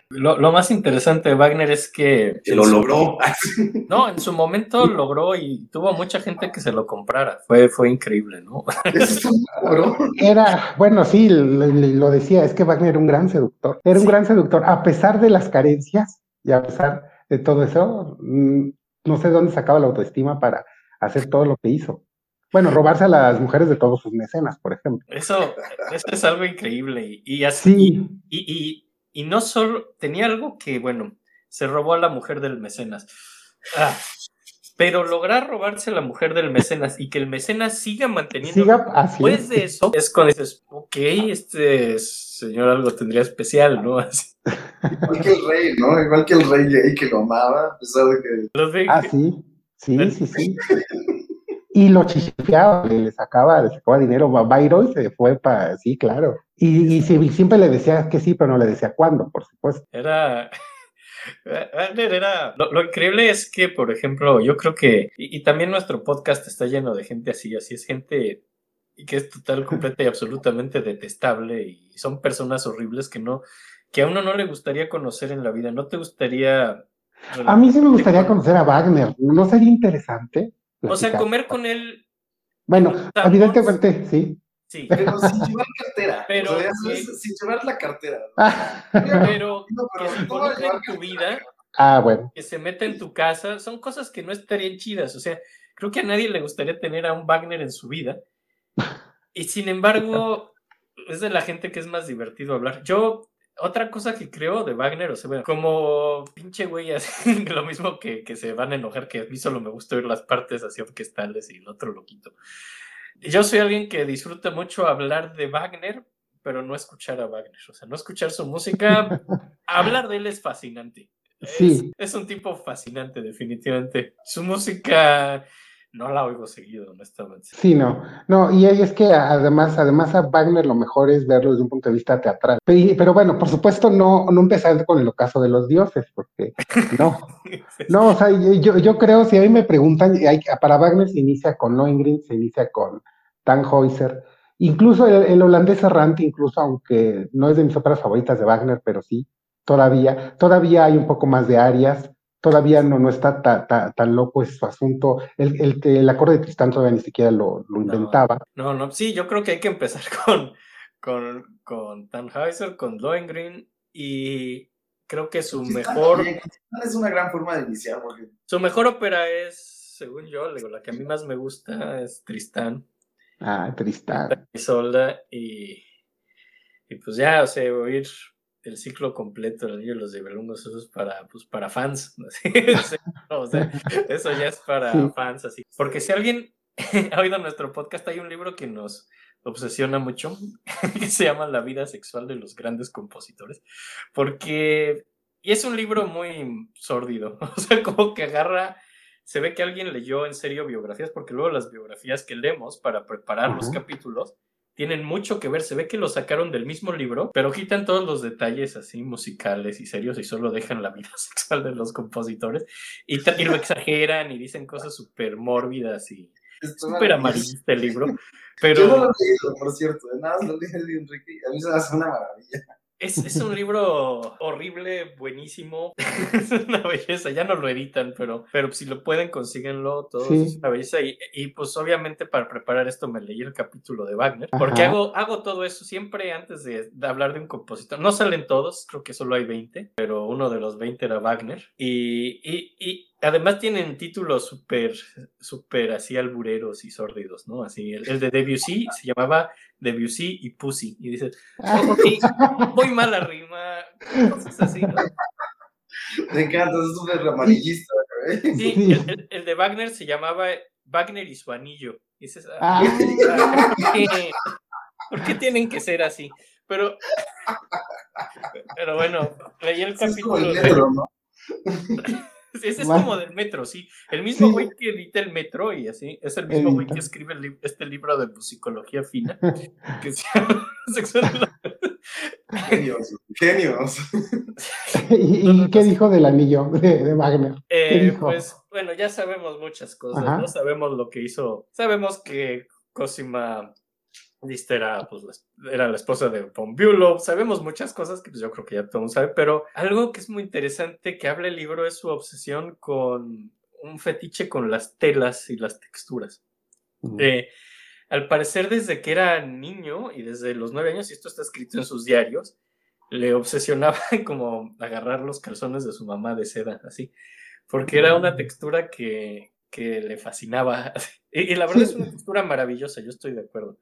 [SPEAKER 3] Pues,
[SPEAKER 2] lo, lo, más interesante de Wagner es que...
[SPEAKER 3] que lo logró.
[SPEAKER 2] no, en su momento logró y tuvo mucha gente que se lo comprara. Fue, fue increíble, ¿no?
[SPEAKER 1] Era, bueno, sí, lo, lo decía, es que Wagner era un gran seductor. Era un gran seductor, a pesar de las carencias y a pesar de todo eso, mm, no sé dónde sacaba la autoestima para hacer todo lo que hizo. Bueno, robarse a las mujeres de todos sus mecenas, por ejemplo.
[SPEAKER 2] Eso, eso es algo increíble. Y, así, y, y, no solo, tenía algo que, bueno, se robó a la mujer del mecenas. Ah, pero lograr robarse a la mujer del mecenas y que el mecenas siga manteniendo después de eso, es cuando dices, ok, este señor algo tendría especial, ¿no?
[SPEAKER 3] Igual que el rey, ¿no? Igual que el rey gay que lo amaba, a pesar de
[SPEAKER 1] que... Ah, sí. Sí, sí, sí. Y lo chicheaba, le sacaba, le sacaba dinero. Byron se fue para, sí, claro. Y, y, siempre le decía que sí, pero no le decía cuándo, por supuesto.
[SPEAKER 2] Era, era, lo, increíble es que, por ejemplo, yo creo que, y, también nuestro podcast está lleno de gente así, así es gente y que es total, completa y absolutamente detestable y son personas horribles que no, que a uno no le gustaría conocer en la vida. ¿No te gustaría
[SPEAKER 1] a mí sí me gustaría conocer a Wagner, ¿no sería interesante?
[SPEAKER 2] O sea, comer con él.
[SPEAKER 1] Bueno, evidentemente,
[SPEAKER 3] sí. Sí. Pero sin llevar cartera. Pero sin llevar la cartera.
[SPEAKER 2] Pero que se involucre en tu vida.
[SPEAKER 1] Ah, bueno.
[SPEAKER 2] Que se meta en tu casa. Son cosas que no estarían chidas. O sea, creo que a nadie le gustaría tener a un Wagner en su vida. Y sin embargo, es de la gente que es más divertido hablar. Yo otra cosa que creo de Wagner, o sea, bueno, como pinche güey, así, lo mismo que, que, se van a enojar, que a mí solo me gusta oír las partes así orquestales y el otro lo quito. Yo soy alguien que disfruta mucho hablar de Wagner, pero no escuchar a Wagner, o sea, no escuchar su música, hablar de él es fascinante. Sí. Es, es un tipo fascinante, definitivamente. Su música no la oigo seguido, honestamente.
[SPEAKER 1] Sí, no, no, y es que además, además a Wagner lo mejor es verlo desde un punto de vista teatral. Pero, bueno, por supuesto no, no empezar con el ocaso de los dioses, porque no, no, o sea, yo, yo creo, si a mí me preguntan, hay, para Wagner se inicia con Lohengrin, se inicia con Tannhäuser, incluso el, holandés errante, incluso aunque no es de mis óperas favoritas de Wagner, pero sí, todavía, todavía hay un poco más de arias, todavía no, no está tan loco ese su asunto. El, el, el, acorde de Tristán todavía ni siquiera lo, lo inventaba.
[SPEAKER 2] No, no, sí, yo creo que hay que empezar con, con, con Tannhäuser, con Lohengrin y creo que su mejor...
[SPEAKER 3] Es una gran forma de iniciar. Porque...
[SPEAKER 2] Su mejor ópera es, según yo, la que a mí más me gusta es Tristán.
[SPEAKER 1] Ah, Tristán.
[SPEAKER 2] Y Solda y, y pues ya, o sea, oír el ciclo completo del de los Belungos, eso es para, pues, para fans. eso ya es para fans, así. Porque si alguien ha oído nuestro podcast, hay un libro que nos obsesiona mucho, que se llama La vida sexual de los grandes compositores, porque y es un libro muy sórdido, o sea, como que agarra, se ve que alguien leyó en serio biografías, porque luego las biografías que leemos para preparar los capítulos, tienen mucho que ver. Se ve que lo sacaron del mismo libro, pero quitan todos los detalles así musicales y serios y solo dejan la vida sexual de los compositores y, lo exageran y dicen cosas súper mórbidas y súper amarillista el libro. Pero...
[SPEAKER 3] Yo no lo he leído, por cierto, nada más lo leí de Enrique a mí se me hace una maravilla.
[SPEAKER 2] Es, es, un libro horrible, buenísimo. es una belleza. Ya no lo editan, pero, pero si lo pueden, consíguenlo. Todo sí. es una belleza. Y, y, pues obviamente para preparar esto me leí el capítulo de Wagner. Porque hago, hago todo eso siempre antes de, de, hablar de un compositor. No salen todos, creo que solo hay 20, pero uno de los 20 era Wagner. Y, y, y además tienen títulos súper, súper así albureros y sórdidos, ¿no? Así, el, el, de Debussy se llamaba Debussy y Pussy. Y dices, oh, okay, voy mal a rima, cosas así, ¿no?
[SPEAKER 3] Me encanta, es súper amarillista. ¿eh?
[SPEAKER 2] Sí, el, el, el, de Wagner se llamaba Wagner y su anillo. Y dices, ah, ¿por, qué? ¿por qué tienen que ser así? Pero, pero bueno, leí el capítulo.
[SPEAKER 3] Es metro, ¿no?
[SPEAKER 2] Ese es como del metro, sí. El mismo güey sí. que edita el metro y así, es el mismo güey que escribe li este libro de psicología fina, que se llama Sexual.
[SPEAKER 3] Genios, genios.
[SPEAKER 1] ¿Y, y qué dijo del anillo de, de Wagner?
[SPEAKER 2] Eh, pues bueno, ya sabemos muchas cosas, Ajá. ¿no? Sabemos lo que hizo, sabemos que Cosima Era, pues, era la esposa de Von Bülow. Sabemos muchas cosas que pues, yo creo que ya todo el mundo sabe, pero algo que es muy interesante que habla el libro es su obsesión con un fetiche con las telas y las texturas. Uh -huh. eh, al parecer, desde que era niño y desde los nueve años, y esto está escrito en sus diarios, le obsesionaba como agarrar los calzones de su mamá de seda, así, porque era una textura que, que le fascinaba. Y, y la verdad sí. es una textura maravillosa, yo estoy de acuerdo.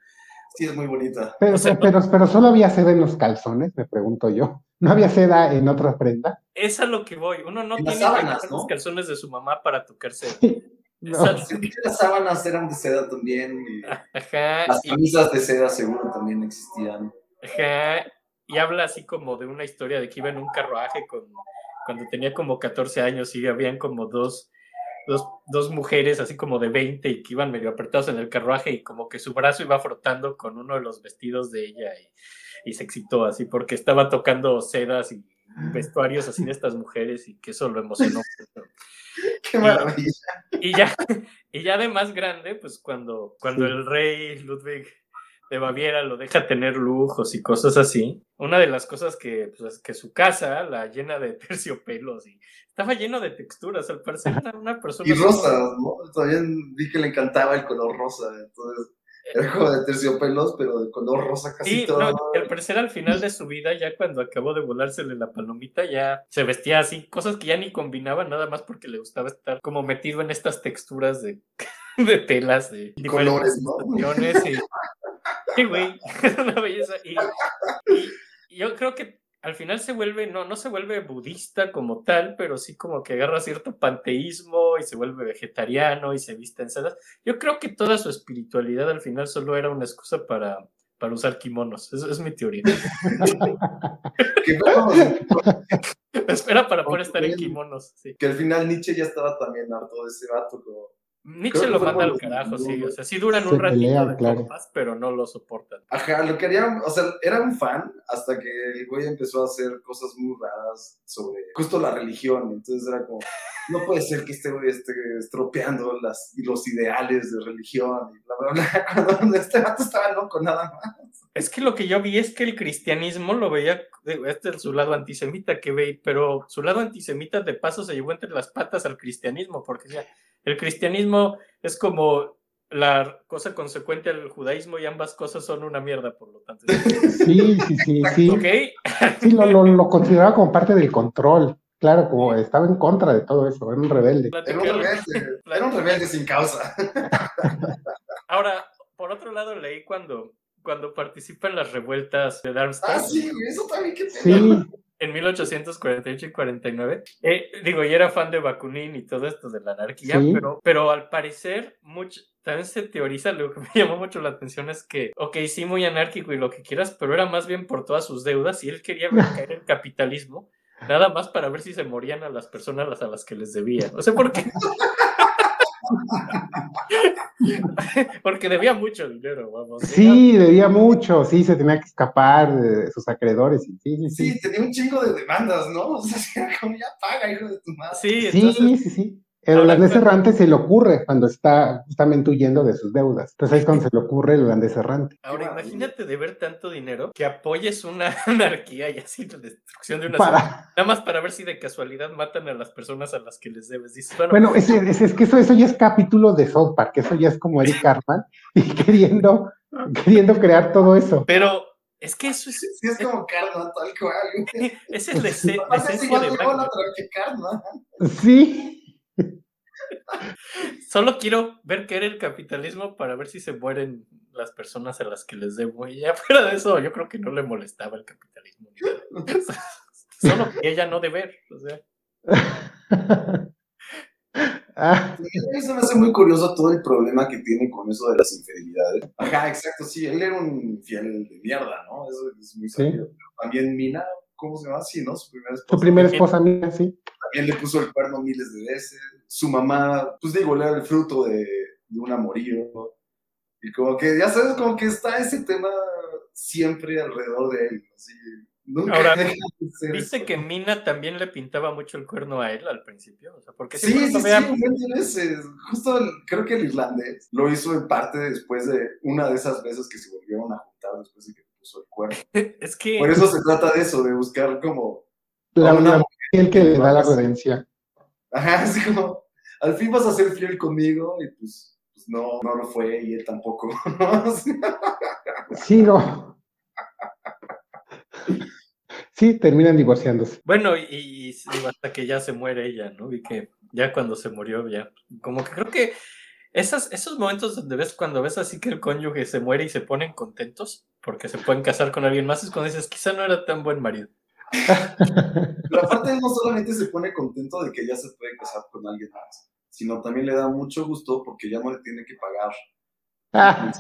[SPEAKER 3] Sí, es muy bonita.
[SPEAKER 1] Pero, o sea, pero, pero, solo había seda en los calzones, me pregunto yo. ¿No había seda en otra prenda?
[SPEAKER 2] Es a lo que voy. Uno no
[SPEAKER 3] en
[SPEAKER 2] tiene
[SPEAKER 3] sábanas, ¿no?
[SPEAKER 2] los calzones de su mamá para tocarse.
[SPEAKER 3] No. Las sábanas eran de seda también. Y
[SPEAKER 2] Ajá.
[SPEAKER 3] Las camisas de seda seguro también existían.
[SPEAKER 2] Ajá. Y habla así como de una historia de que iba en un carruaje con, cuando tenía como 14 años y habían como dos dos, dos, mujeres así como de 20 y que iban medio apretados en el carruaje y como que su brazo iba frotando con uno de los vestidos de ella y, y se excitó así porque estaba tocando sedas y vestuarios así de estas mujeres y que eso lo emocionó.
[SPEAKER 3] Qué maravilla.
[SPEAKER 2] Y, y, ya, y ya de más grande, pues cuando, cuando sí. el rey Ludwig de Baviera lo deja tener lujos y cosas así. Una de las cosas que, pues, que su casa la llena de terciopelos y estaba lleno de texturas, al parecer era una persona...
[SPEAKER 3] Y rosas, ¿no? También vi que le encantaba el color rosa, entonces era como de terciopelos, pero de color rosa casi
[SPEAKER 2] sí,
[SPEAKER 3] todo.
[SPEAKER 2] No, al parecer al final de su vida, ya cuando acabó de volársele la palomita, ya se vestía así, cosas que ya ni combinaban, nada más porque le gustaba estar como metido en estas texturas de, de telas, de
[SPEAKER 3] y colores, ¿no?
[SPEAKER 2] Y, sí, güey, es una belleza. Y, yo creo que al final se vuelve, no, no se vuelve budista como tal, pero sí como que agarra cierto panteísmo y se vuelve vegetariano y se viste en sedas. Yo creo que toda su espiritualidad al final solo era una excusa para, para usar kimonos. Eso es mi teoría. Espera para poder estar en kimonos. Sí.
[SPEAKER 3] Que al final Nietzsche ya estaba también harto de ese vato. Como
[SPEAKER 2] Nietzsche lo manda al carajo, sí. O sea, sí duran un ratito pelean, de claro. Compas, pero no lo soportan.
[SPEAKER 3] Ajá, lo querían, o sea, era un fan hasta que el güey empezó a hacer cosas muy raras sobre justo la religión. Entonces era como, no puede ser que este güey esté estropeando las, los ideales de religión y bla, bla, bla. Cuando este vato estaba loco, nada más.
[SPEAKER 2] Es que lo que yo vi es que el cristianismo lo veía, este es su lado antisemita que ve, pero su lado antisemita de paso se llevó entre las patas al cristianismo, porque o sea, el cristianismo es como la cosa consecuente al judaísmo y ambas cosas son una mierda, por lo tanto.
[SPEAKER 1] Sí, sí, sí, sí.
[SPEAKER 2] ¿Okay?
[SPEAKER 1] Sí, lo, lo, lo, consideraba como parte del control. Claro, como estaba en contra de todo eso, era un rebelde.
[SPEAKER 3] Era un rebelde, era un rebelde sin causa.
[SPEAKER 2] Ahora, por otro lado, leí cuando, cuando participa en las revueltas de Darmstadt.
[SPEAKER 3] Ah, sí, eso también que
[SPEAKER 1] Sí
[SPEAKER 2] en 1848 y 49. Eh, digo, yo era fan de Bakunin y todo esto de la anarquía, ¿Sí? pero, pero al parecer mucho, también se teoriza, lo que me llamó mucho la atención es que, ok, sí, muy anárquico y lo que quieras, pero era más bien por todas sus deudas y él quería ver caer el capitalismo, nada más para ver si se morían a las personas a las que les debía. No sé por qué. Porque debía mucho dinero, vamos.
[SPEAKER 1] Sí, debía mucho, sí, se tenía que escapar de sus acreedores. Sí, sí,
[SPEAKER 3] sí. sí tenía un chingo de demandas, ¿no? O sea, como ya paga, hijo de tu madre.
[SPEAKER 2] Sí,
[SPEAKER 1] entonces, sí, sí, sí. El holandés errante se le ocurre cuando está justamente huyendo de sus deudas. Entonces ahí es cuando se le ocurre el holandés errante.
[SPEAKER 2] Ahora imagínate de ver tanto dinero que apoyes una anarquía y así la destrucción de una
[SPEAKER 1] Para-
[SPEAKER 2] ciudad, nada más para ver si de casualidad matan a las personas a las que les debes. Dices, bueno,
[SPEAKER 1] Bueno, es, es- es que eso, eso ya es capítulo de South Park, eso ya es como Eric Cartman y queriendo, queriendo crear todo eso.
[SPEAKER 2] pero es que eso es,
[SPEAKER 3] Sí, es como karma, tal cual.
[SPEAKER 2] esa es la, ese- la
[SPEAKER 3] es
[SPEAKER 2] esencia
[SPEAKER 3] igual
[SPEAKER 2] de
[SPEAKER 3] karma.
[SPEAKER 1] Sí,
[SPEAKER 2] Solo quiero ver qué era el capitalismo para ver si se mueren las personas a las que les debo. Y ya fuera de eso, yo creo que no le molestaba el capitalismo. Solo que ella no deber. O sea,
[SPEAKER 1] Ah,
[SPEAKER 3] A mí se me hace muy curioso todo el problema que tiene con eso de las infidelidades. Ajá, exacto, sí, él era un infiel de mierda, ¿no? Eso es muy sabido. Pero También Mina, ¿cómo se llama? Sí, ¿no? Su primera esposa.
[SPEAKER 1] su primera esposa mía, sí.
[SPEAKER 3] También le puso el cuerno miles de veces. Su mamá, pues digo, era el fruto de, de un amorío. Y como que, ya sabes, como que está ese tema siempre alrededor de él. Así, nunca
[SPEAKER 2] Ahora,
[SPEAKER 3] de
[SPEAKER 2] Viste
[SPEAKER 3] eso.
[SPEAKER 2] que Mina también le pintaba mucho el cuerno a él al principio. O sea, porque
[SPEAKER 3] Sí, sí,
[SPEAKER 2] lo
[SPEAKER 3] sí, veces. Justo el- creo que el irlandés lo hizo en parte después de una de esas veces que se volvieron a juntar después de que puso el cuerno.
[SPEAKER 2] Es que
[SPEAKER 3] Por eso se trata de eso, de buscar como,
[SPEAKER 1] La,
[SPEAKER 3] A una
[SPEAKER 1] mujer que le da la redención.
[SPEAKER 3] ajá, así como, al fin vas a ser fiel conmigo y pues, pues no, no lo fue y él tampoco.
[SPEAKER 1] Sí, no. Sí, terminan divorciándose.
[SPEAKER 2] Bueno, y, hasta que ya se muere ella, ¿no? Y que ya cuando se murió, ya. Como que creo que esas, esos momentos donde ves, cuando ves así que el cónyuge se muere y se ponen contentos porque se pueden casar con alguien más, es cuando dices, quizá no era tan buen marido.
[SPEAKER 3] Pero aparte él no solamente se pone contento de que ya se puede casar con alguien más, sino también le da mucho gusto porque ya no le tiene que pagar.
[SPEAKER 1] Ah,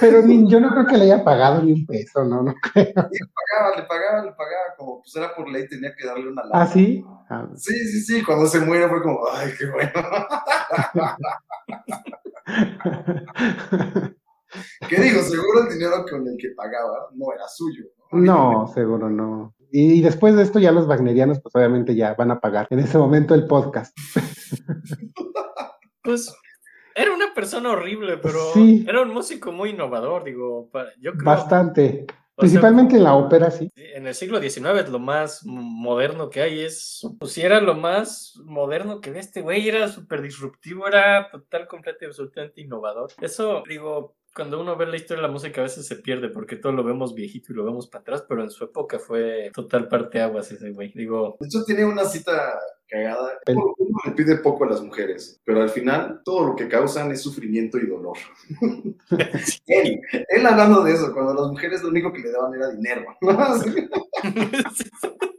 [SPEAKER 1] pero ni, yo no creo que le haya pagado ni un peso, ¿no? no.
[SPEAKER 3] pagaba, le pagaba, le pagaba, como pues era por ley, tenía que darle una lana.
[SPEAKER 1] ¿Ah, sí? Ah,
[SPEAKER 3] Sí, sí, sí, cuando se muere fue como, ay, qué bueno. ¿Qué digo? Seguro el dinero con el que pagaba no era suyo. ¿no?
[SPEAKER 1] No, seguro no. Y después de esto ya los wagnerianos pues obviamente ya van a pagar en ese momento el podcast.
[SPEAKER 2] Pues era una persona horrible, pero
[SPEAKER 1] Sí.
[SPEAKER 2] era un músico muy innovador, digo, yo creo.
[SPEAKER 1] Bastante.
[SPEAKER 2] o sea,
[SPEAKER 1] Principalmente en la ópera, sí.
[SPEAKER 2] En el siglo XIX lo más moderno que hay es, pues si era lo más moderno que ve este güey, era súper disruptivo, era total, completo y absolutamente innovador. Eso, digo, cuando uno ve la historia de la música a veces se pierde porque todo lo vemos viejito y lo vemos para atrás, pero en su época fue total parte aguas ese güey. Digo,
[SPEAKER 3] De hecho, tiene una cita cagada.
[SPEAKER 1] El-
[SPEAKER 3] Uno le pide poco a las mujeres, pero al final todo lo que causan es sufrimiento y dolor. él, él hablando de eso, cuando las mujeres lo único que le daban era dinero.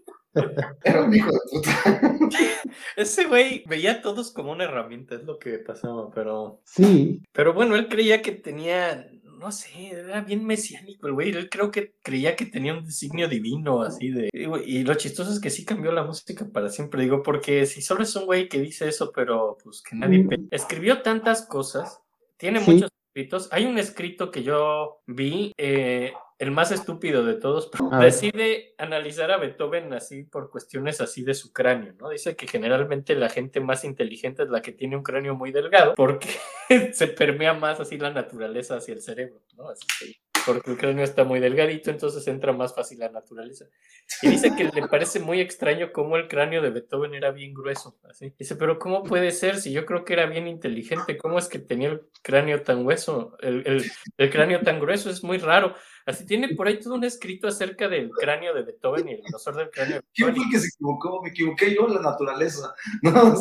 [SPEAKER 3] Era un hijo de puta.
[SPEAKER 2] ese güey veía a todos como una herramienta, es lo que pasaba, pero...
[SPEAKER 1] Sí,
[SPEAKER 2] Pero bueno, él creía que tenía, no sé, era bien mesiánico el güey. Él creo que creía que tenía un designio divino, así de. Y, lo chistoso es que sí cambió la música para siempre, digo, porque si solo es un güey que dice eso, pero pues que nadie.
[SPEAKER 1] Mm.
[SPEAKER 2] pe- Escribió tantas cosas, tiene
[SPEAKER 1] Sí.
[SPEAKER 2] muchos escritos. Hay un escrito que yo vi, eh, el más estúpido de todos, decide analizar a Beethoven así por cuestiones así de su cráneo, ¿no? Dice que generalmente la gente más inteligente es la que tiene un cráneo muy delgado, porque se permea más así la naturaleza hacia el cerebro, ¿no? Así que- porque el cráneo está muy delgadito, entonces entra más fácil la naturaleza. Y dice que le parece muy extraño cómo el cráneo de Beethoven era bien grueso, así. Dice, pero ¿cómo puede ser si yo creo que era bien inteligente? ¿Cómo es que tenía el cráneo tan hueso? El, el- el cráneo tan grueso es muy raro. Así tiene por ahí todo un escrito acerca del cráneo de Beethoven y el grosor del cráneo de
[SPEAKER 3] ¿Quién fue el que se equivocó? Me equivoqué yo, la naturaleza. ¿no?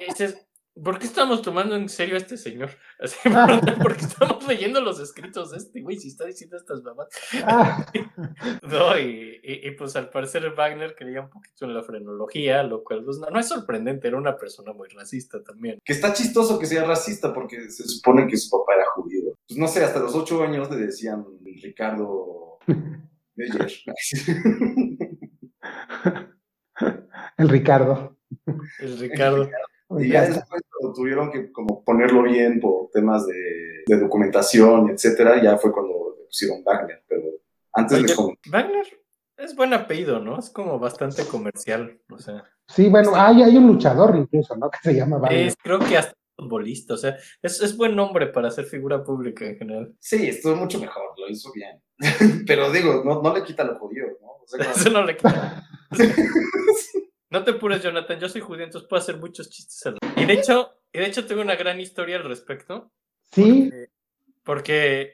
[SPEAKER 2] Y dices, ¿por qué estamos tomando en serio a este señor? ¿por, qué estamos leyendo los escritos de este güey si está diciendo estas mamás?
[SPEAKER 1] ah,
[SPEAKER 2] No, y, y- y, pues al parecer Wagner creía un poquito en la frenología, lo cual pues, no, no es sorprendente, era una persona muy racista también.
[SPEAKER 3] Que está chistoso que sea racista porque se supone que su papá era judío. Pues no sé, hasta los ocho años le decían Ricardo Meyer.
[SPEAKER 1] el Ricardo.
[SPEAKER 2] El Ricardo.
[SPEAKER 3] Y ya después cuando tuvieron que como ponerlo bien por temas de, de documentación, etcétera, ya fue cuando le pusieron Wagner, pero antes
[SPEAKER 2] Oye, Wagner es buen apellido, ¿no? Es como bastante comercial, o sea.
[SPEAKER 1] Sí, bueno, hay, hay un luchador incluso, ¿no? Que se llama Wagner.
[SPEAKER 2] Es, creo que hasta futbolista, o sea, es, es buen nombre para ser figura pública en general.
[SPEAKER 3] Sí, estuvo mucho mejor, lo hizo bien. Pero digo, no, no le quita lo judío, ¿no? O sea, como-
[SPEAKER 2] Eso no le quita. No te apures, Jonathan, yo soy judío, entonces puedo hacer muchos chistes. al- Y de hecho, y de hecho tengo una gran historia al respecto.
[SPEAKER 1] Sí,
[SPEAKER 2] Porque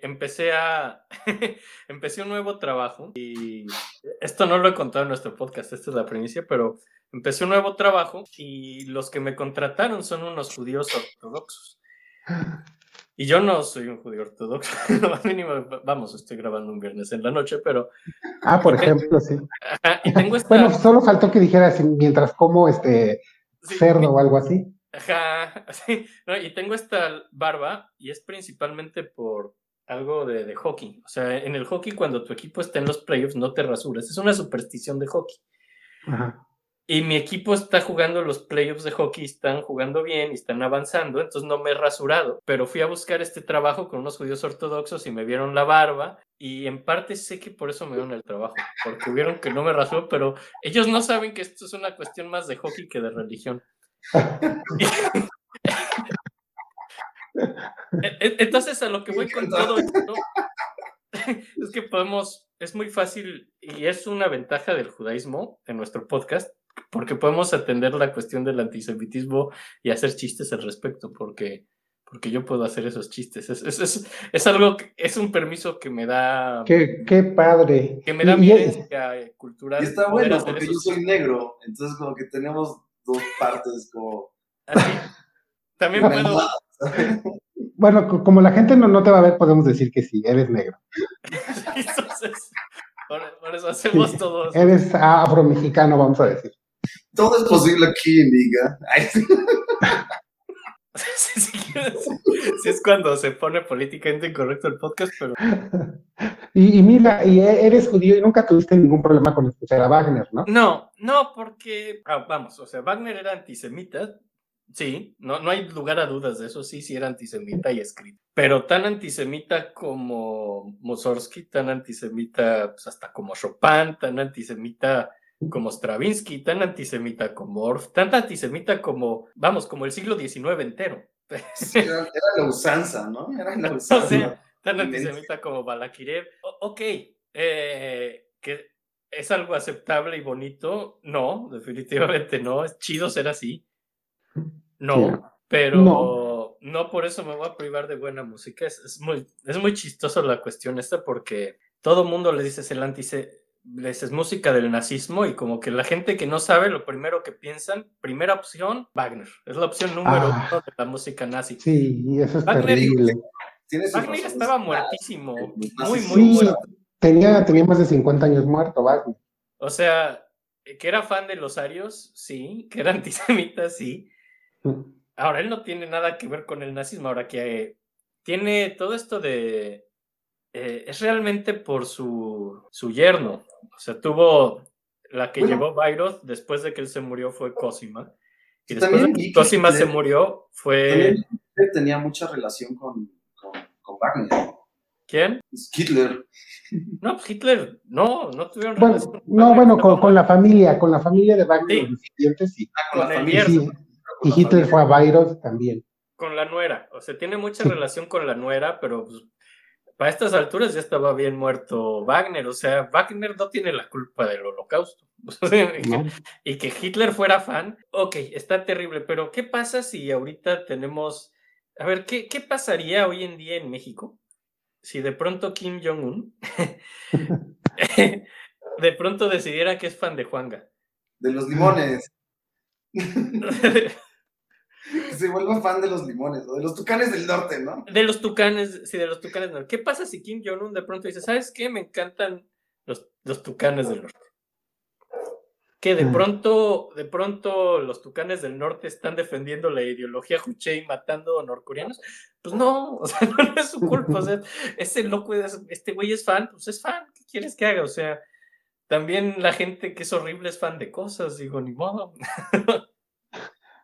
[SPEAKER 2] empecé a. empecé un nuevo trabajo y esto no lo he contado en nuestro podcast, esta es la primicia, pero empecé un nuevo trabajo y los que me contrataron son unos judíos ortodoxos. Y yo no soy un judío ortodoxo, lo más mínimo, vamos, estoy grabando un viernes en la noche, pero.
[SPEAKER 1] ah, por ejemplo, sí.
[SPEAKER 2] ajá, y tengo esta.
[SPEAKER 1] Bueno, solo faltó que dijeras mientras como este
[SPEAKER 2] sí,
[SPEAKER 1] cerdo o algo así.
[SPEAKER 2] Ajá, sí, no, y tengo esta barba y es principalmente por algo de, de hockey. O sea, en el hockey cuando tu equipo está en los playoffs no te rasuras. Es una superstición de hockey.
[SPEAKER 1] Ajá.
[SPEAKER 2] Y mi equipo está jugando los playoffs de hockey, están jugando bien y están avanzando, entonces no me he rasurado. Pero fui a buscar este trabajo con unos judíos ortodoxos y me vieron la barba. Y en parte sé que por eso me dieron el trabajo, porque vieron que no me rasuró, pero ellos no saben que esto es una cuestión más de hockey que de religión. E- e- Entonces, a lo que voy con todo esto es que podemos, es muy fácil y es una ventaja del judaísmo en nuestro podcast, porque podemos atender la cuestión del antisemitismo y hacer chistes al respecto, porque, porque yo puedo hacer esos chistes. Es, es, es, es algo, que- es un permiso que me da,
[SPEAKER 1] Qué, qué padre.
[SPEAKER 2] que me da mi cultural.
[SPEAKER 3] Y está bueno, porque yo soy negro, entonces como que tenemos dos partes como...
[SPEAKER 2] Así. También puedo,
[SPEAKER 1] Bueno, co- como la gente no, no te va a ver, podemos decir que sí, eres negro.
[SPEAKER 2] entonces, por, por eso hacemos
[SPEAKER 1] Sí,
[SPEAKER 2] todos.
[SPEAKER 1] Eres afromexicano, vamos a decir.
[SPEAKER 3] Todo es posible aquí, amiga. Sí.
[SPEAKER 2] Si, es cuando se pone políticamente incorrecto el podcast, pero
[SPEAKER 1] Y, y mira, y e- eres judío y nunca tuviste ningún problema con escuchar a Wagner, ¿no?
[SPEAKER 2] no, no, porque, ah, vamos, o sea, Wagner era antisemita, sí, no, no hay lugar a dudas de eso, sí, sí era antisemita y escrito, pero tan antisemita como Mussorgsky, tan antisemita pues, hasta como Chopin, tan antisemita como Stravinsky, tan antisemita como Orff, tan antisemita como, vamos, como el siglo XIX entero.
[SPEAKER 3] Era, era la usanza, ¿no? Era la
[SPEAKER 2] O
[SPEAKER 3] usanza.
[SPEAKER 2] sea, tan antisemita como Balakirev. O- ok, eh, que es algo aceptable y bonito. No, definitivamente no. Es chido ser así. No, pero
[SPEAKER 1] No.
[SPEAKER 2] no. por eso me voy a privar de buena música. Es, es muy, es muy chistoso la cuestión esta porque todo mundo le dices el antice dices música del nazismo y como que la gente que no sabe lo primero que piensan, primera opción, Wagner. Es la opción número
[SPEAKER 1] Ah.
[SPEAKER 2] uno de la música nazi.
[SPEAKER 1] Sí, y eso es
[SPEAKER 2] Wagner-
[SPEAKER 1] terrible.
[SPEAKER 2] Wagner estaba muertísimo, muy, muy
[SPEAKER 1] Sí,
[SPEAKER 2] muerto.
[SPEAKER 1] tenía, tenía más de 50 años muerto, Wagner.
[SPEAKER 2] O sea, eh, que era fan de los arios, sí, que era antisemita, sí. Ahora, él no tiene nada que ver con el nazismo, ahora que eh, tiene todo esto de... eh, es realmente por su, su yerno. O sea, tuvo la que
[SPEAKER 3] Bueno.
[SPEAKER 2] llevó Bayreuth después de que él se murió fue Cosima. Y después
[SPEAKER 3] también
[SPEAKER 2] de que Cosima se murió fue...
[SPEAKER 3] Hitler tenía mucha relación con, con, con Wagner.
[SPEAKER 2] ¿Quién?
[SPEAKER 3] Hitler.
[SPEAKER 2] No, pues Hitler, no, no tuvieron
[SPEAKER 1] Bueno,
[SPEAKER 2] relación.
[SPEAKER 1] no,
[SPEAKER 2] Wagner
[SPEAKER 1] bueno, con, con la familia, con la familia de Wagner,
[SPEAKER 2] Sí.
[SPEAKER 1] los descendientes, sí.
[SPEAKER 3] Ah, con,
[SPEAKER 2] Con
[SPEAKER 3] la familia.
[SPEAKER 2] yerno.
[SPEAKER 1] Sí.
[SPEAKER 3] Con
[SPEAKER 1] Y Hitler
[SPEAKER 3] familia.
[SPEAKER 1] fue a Bayreuth también.
[SPEAKER 2] con la nuera. O sea, tiene mucha
[SPEAKER 1] Sí.
[SPEAKER 2] relación con la nuera, pero pues, para estas alturas ya estaba bien muerto Wagner. O sea, Wagner no tiene la culpa del holocausto. Y que Hitler fuera fan, ok, está terrible, pero ¿qué pasa si ahorita tenemos... A ver, ¿qué, qué pasaría hoy en día en México si de pronto Kim Jong-un de pronto decidiera que es fan de Juanga?
[SPEAKER 3] De los limones. Que se vuelva fan de los limones o de los tucanes del norte, ¿no?
[SPEAKER 2] De los tucanes, sí, de los tucanes del norte. ¿Qué pasa si Kim Jong-un de pronto dice, ¿sabes qué? Me encantan los, los tucanes del norte. Que de
[SPEAKER 1] Mm.
[SPEAKER 2] pronto, de pronto los tucanes del norte están defendiendo la ideología Juche y matando a norcoreanos. Pues no, o sea, no, es su culpa. O sea, ese loco, es- este güey es fan, pues es fan. ¿Qué quieres que haga? O sea, también la gente que es horrible es fan de cosas, digo, ni modo.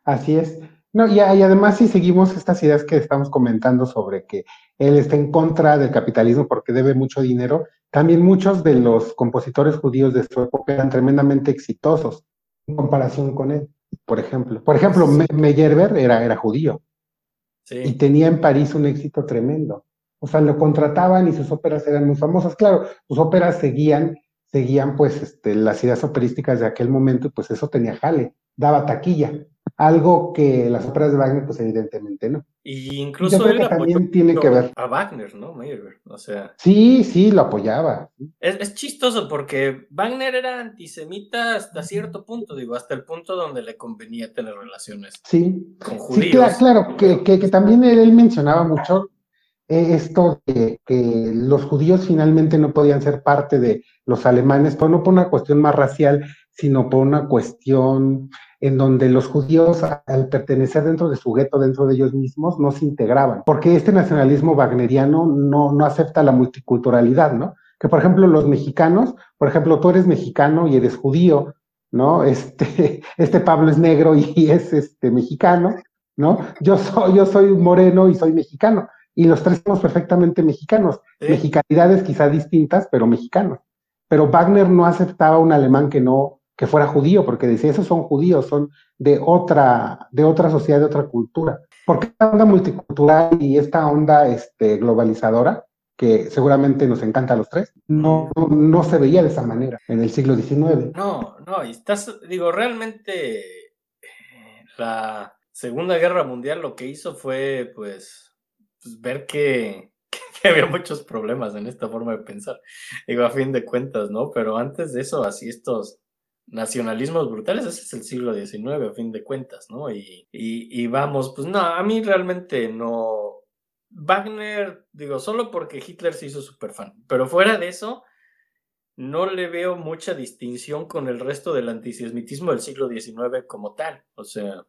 [SPEAKER 1] Así es. No, y, y además si seguimos estas ideas que estamos comentando sobre que él está en contra del capitalismo porque debe mucho dinero, también muchos de los compositores judíos de su época eran tremendamente exitosos. en comparación con él, por ejemplo. Por ejemplo, Meyerbeer era, era judío y tenía en París un éxito tremendo. O sea, lo contrataban y sus óperas eran muy famosas. Claro, sus óperas seguían, seguían pues este, las ideas operísticas de aquel momento y pues eso tenía jale, daba taquilla. Algo que las óperas de Wagner, pues evidentemente no.
[SPEAKER 2] Y incluso él
[SPEAKER 1] también tiene que ver.
[SPEAKER 2] A Wagner, ¿no? O sea.
[SPEAKER 1] Sí, sí, lo apoyaba.
[SPEAKER 2] Es, chistoso porque Wagner era antisemita hasta cierto punto, digo, hasta el punto donde le convenía tener relaciones
[SPEAKER 1] sí. con judíos. Sí, claro, que, que, también él mencionaba mucho eh, esto de que los judíos finalmente no podían ser parte de los alemanes, pero no por una cuestión más racial, sino por una cuestión en donde los judíos, al pertenecer dentro de su gueto, dentro de ellos mismos, no se integraban, porque este nacionalismo wagneriano no, no acepta la multiculturalidad, ¿no? Que, por ejemplo, los mexicanos, por ejemplo, tú eres mexicano y eres judío, ¿no? Este, este Pablo es negro y es este, mexicano, ¿no? Yo soy, yo soy moreno y soy mexicano, y los tres somos perfectamente mexicanos, mexicanidades quizá distintas, pero mexicanos. Pero Wagner no aceptaba un alemán que no, que fuera judío, porque decía, esos son judíos, son de otra, de otra sociedad, de otra cultura. Porque esta onda multicultural y esta onda este, globalizadora, que seguramente nos encanta a los tres, no, no, se veía de esa manera en el siglo XIX.
[SPEAKER 2] No, no, y estás, digo, realmente eh, la Segunda Guerra Mundial lo que hizo fue, pues, pues ver que, que, había muchos problemas en esta forma de pensar. Digo, a fin de cuentas, ¿no? Pero antes de eso, así estos nacionalismos brutales, ese es el siglo XIX, a fin de cuentas, ¿no? Y, y, vamos, pues no, a mí realmente no. Wagner, digo, solo porque Hitler se hizo súper fan, pero fuera de eso, no le veo mucha distinción con el resto del antisemitismo del siglo XIX como tal. O sea.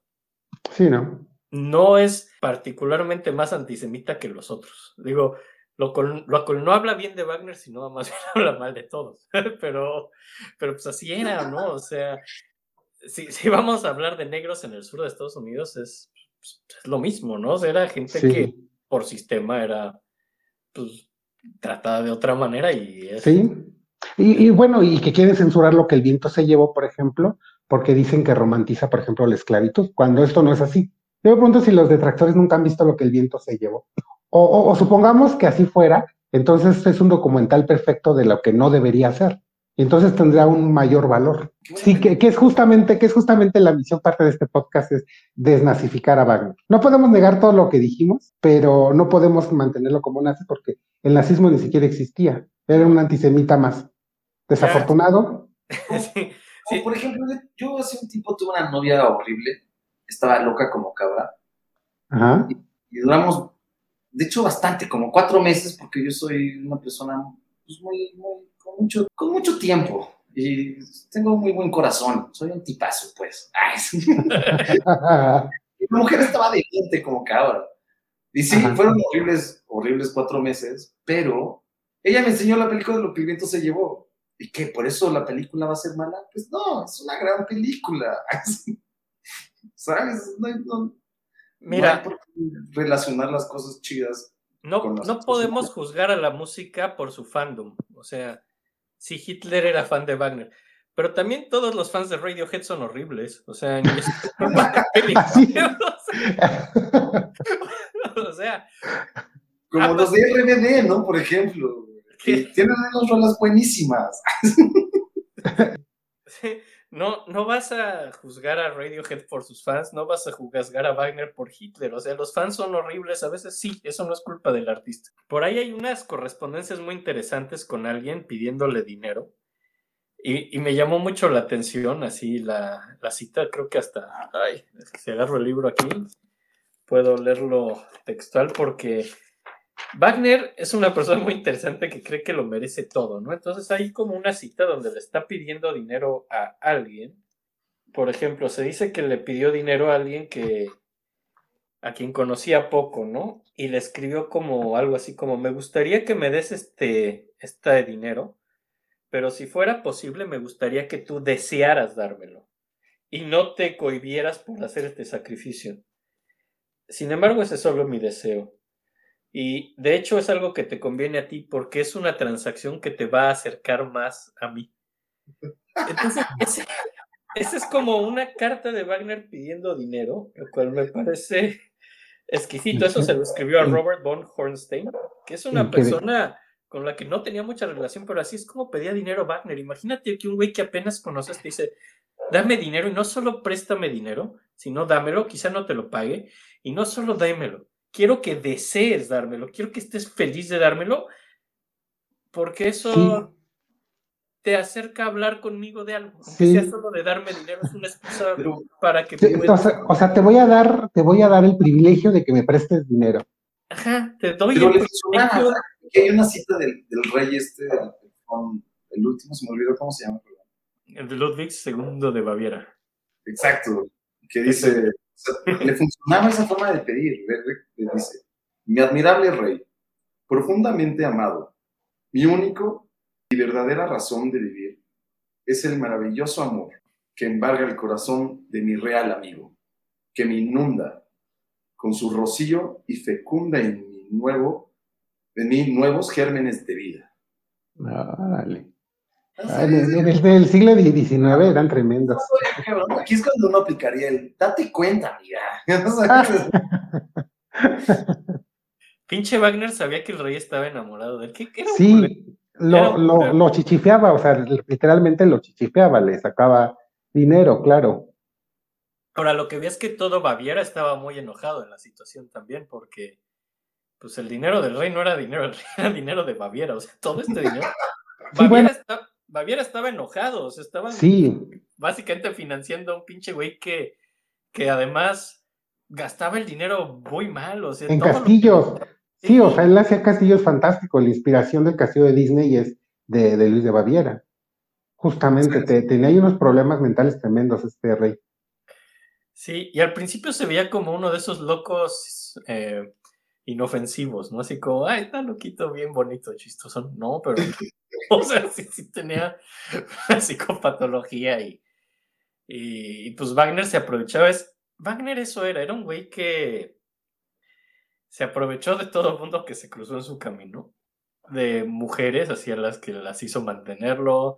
[SPEAKER 1] Sí, ¿no?
[SPEAKER 2] No es particularmente más antisemita que los otros. Digo, lo cual, no habla bien de Wagner, sino más bien habla mal de todos. pero, pero pues así era, ¿no? O sea, si, si, vamos a hablar de negros en el sur de Estados Unidos, es, pues, lo mismo, ¿no? O sea, era gente que por sistema era pues, tratada de otra manera y es...
[SPEAKER 1] Sí. Y, y, bueno, y que quieren censurar lo que el viento se llevó, por ejemplo, porque dicen que romantiza, por ejemplo, la esclavitud, cuando esto no es así. Yo me pregunto si los detractores nunca han visto lo que el viento se llevó. O, supongamos que así fuera, entonces es un documental perfecto de lo que no debería ser. Y entonces tendrá un mayor valor. Sí, que, es justamente, que es justamente la misión parte de este podcast, es desnazificar a Wagner. No podemos negar todo lo que dijimos, pero no podemos mantenerlo como nazi porque el nazismo ni siquiera existía. Era un antisemita más. Desafortunado.
[SPEAKER 3] Sí, por ejemplo, yo hace un tiempo tuve una novia horrible, estaba loca como cabra. Ajá. y duramos de hecho bastante, como cuatro meses, porque yo soy una persona pues, muy, muy, con, mucho, con mucho tiempo y tengo muy buen corazón, soy un tipazo, pues. la mujer estaba de diente como cabra. Y sí, fueron horribles, horribles cuatro meses, pero ella me enseñó la película de lo que el viento se llevó. ¿Y qué? ¿Por eso la película va a ser mala? Pues no, es una gran película. ¿Sabes? No, no,
[SPEAKER 2] Mira,
[SPEAKER 3] relacionar las cosas chidas.
[SPEAKER 2] No, no podemos juzgar a la música por su fandom. O sea, si Hitler era fan de Wagner. Pero también todos los fans de Radiohead son horribles. O sea, o sea.
[SPEAKER 3] Como los de RBD, ¿no? Por ejemplo. Tienen unas rolas buenísimas.
[SPEAKER 2] sí. No, no vas a juzgar a Radiohead por sus fans, no vas a juzgar a Wagner por Hitler. O sea, los fans son horribles, a veces sí, eso no es culpa del artista. Por ahí hay unas correspondencias muy interesantes con alguien pidiéndole dinero. Y, me llamó mucho la atención, así la, la cita, creo que hasta, ay, si agarro el libro aquí, puedo leerlo textual porque Wagner es una persona muy interesante que cree que lo merece todo, ¿no? Entonces hay como una cita donde le está pidiendo dinero a alguien. Por ejemplo, se dice que le pidió dinero a alguien que a quien conocía poco, ¿no? Y le escribió como algo así como me gustaría que me des este este dinero, pero si fuera posible me gustaría que tú desearas dármelo y no te cohibieras por hacer este sacrificio. Sin embargo, ese es solo mi deseo. Y de hecho es algo que te conviene a ti porque es una transacción que te va a acercar más a mí. Entonces, esa es como una carta de Wagner pidiendo dinero, lo cual me parece exquisito. Eso se lo escribió a Robert von Hornstein, que es una persona con la que no tenía mucha relación, pero así es como pedía dinero Wagner. Imagínate que un güey que apenas conoces te dice, dame dinero y no solo préstame dinero, sino dámelo, quizá no te lo pague, y no solo dámelo, quiero que desees dármelo, quiero que estés feliz de dármelo, porque eso te acerca a hablar conmigo de algo, aunque sea solo de darme dinero, es una excusa para que...
[SPEAKER 1] o, sea, te voy a dar, te voy a dar el privilegio de que me prestes dinero.
[SPEAKER 2] Ajá, te doy el privilegio.
[SPEAKER 3] hay una cita del, del rey este, el último, se me olvidó cómo se llama,
[SPEAKER 2] el de Ludwig II de Baviera.
[SPEAKER 3] Exacto, que dice, le funcionaba esa forma de pedir, le, dice, mi admirable rey, profundamente amado, mi único y verdadera razón de vivir es el maravilloso amor que embarga el corazón de mi real amigo, que me inunda con su rocío y fecunda en mi nuevo, en mí nuevos gérmenes de vida.
[SPEAKER 1] dale. Ah, en, el del siglo XIX eran tremendos.
[SPEAKER 3] Aquí es cuando uno aplicaría el date cuenta, amiga.
[SPEAKER 2] Pinche Wagner sabía que el rey estaba enamorado de él. ¿Qué, qué
[SPEAKER 1] sí, lo, lo, lo, chichifeaba, o sea, literalmente lo chichifeaba, le sacaba dinero, claro.
[SPEAKER 2] Ahora, lo que vi es que todo Baviera estaba muy enojado en la situación también, porque pues el dinero del rey no era dinero, era dinero de Baviera, o sea, todo este dinero. Baviera, está, Baviera estaba enojado, o sea, estaban básicamente financiando a un pinche güey que, que además gastaba el dinero muy mal, o sea,
[SPEAKER 1] en castillos. Sí, o sea, él hacía castillos fantásticos. La inspiración del castillo de Disney es de, de Luis de Baviera. Justamente, tenía ahí unos problemas mentales tremendos este rey.
[SPEAKER 2] Sí, y al principio se veía como uno de esos locos eh, inofensivos, ¿no? Así como, ay, está loquito, bien bonito, chistoso. No, pero, o sea, sí, sí tenía psicopatología y, y, pues Wagner se aprovechaba. Es, Wagner eso era, era un güey que se aprovechó de todo el mundo que se cruzó en su camino, de mujeres, así a las que las hizo mantenerlo,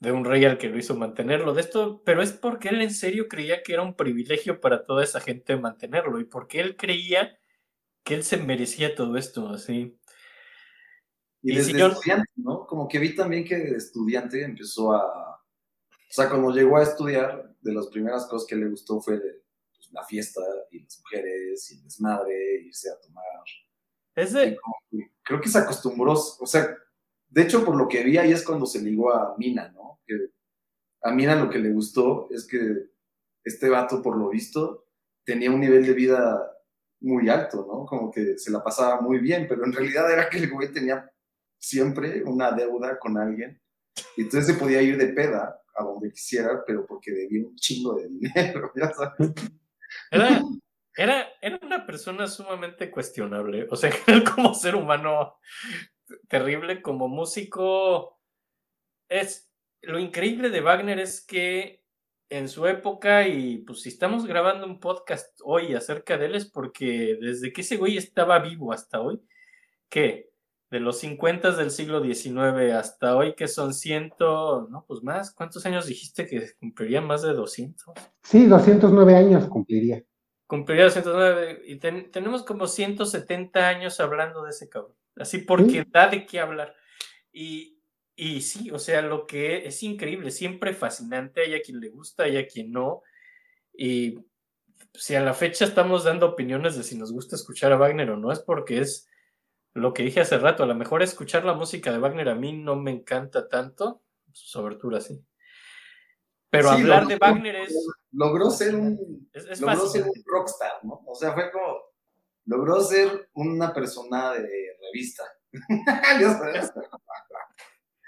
[SPEAKER 2] de un rey al que lo hizo mantenerlo, de esto, pero es porque él en serio creía que era un privilegio para toda esa gente mantenerlo y porque él creía que él se merecía todo esto, así.
[SPEAKER 3] Y, desde estudiante, ¿no? Como que vi también que de estudiante empezó a... O sea, cuando llegó a estudiar, de las primeras cosas que le gustó fue pues, la fiesta y las mujeres y el desmadre, irse a tomar.
[SPEAKER 2] Ese...
[SPEAKER 3] creo que se acostumbró, o sea, de hecho, por lo que vi ahí es cuando se ligó a Mina, ¿no? Que a Mina lo que le gustó es que este vato, por lo visto, tenía un nivel de vida muy alto, ¿no? Como que se la pasaba muy bien, pero en realidad era que el güey tenía siempre una deuda con alguien y entonces se podía ir de peda a donde quisiera, pero porque debía un chingo de dinero, ya sabes.
[SPEAKER 2] Era, era, una persona sumamente cuestionable, o sea, como ser humano terrible, como músico, es lo increíble de Wagner es que en su época y pues si estamos grabando un podcast hoy acerca de él es porque desde que ese güey estaba vivo hasta hoy, que de los 50 del siglo XIX hasta hoy que son ciento, no, pues más, ¿cuántos años dijiste que cumpliría más de 200?
[SPEAKER 1] Sí, 209 años cumpliría.
[SPEAKER 2] Cumpliría 209 y tenemos como 170 años hablando de ese cabrón, así porque da de qué hablar. Y, y sí, o sea, lo que es increíble, siempre fascinante, hay a quien le gusta, hay a quien no. Y si a la fecha estamos dando opiniones de si nos gusta escuchar a Wagner o no, es porque es lo que dije hace rato, a lo mejor escuchar la música de Wagner a mí no me encanta tanto, su abertura sí. Pero hablar de Wagner es...
[SPEAKER 3] Logró ser un, logró ser un rockstar, ¿no? O sea, fue como... Logró ser una persona de revista.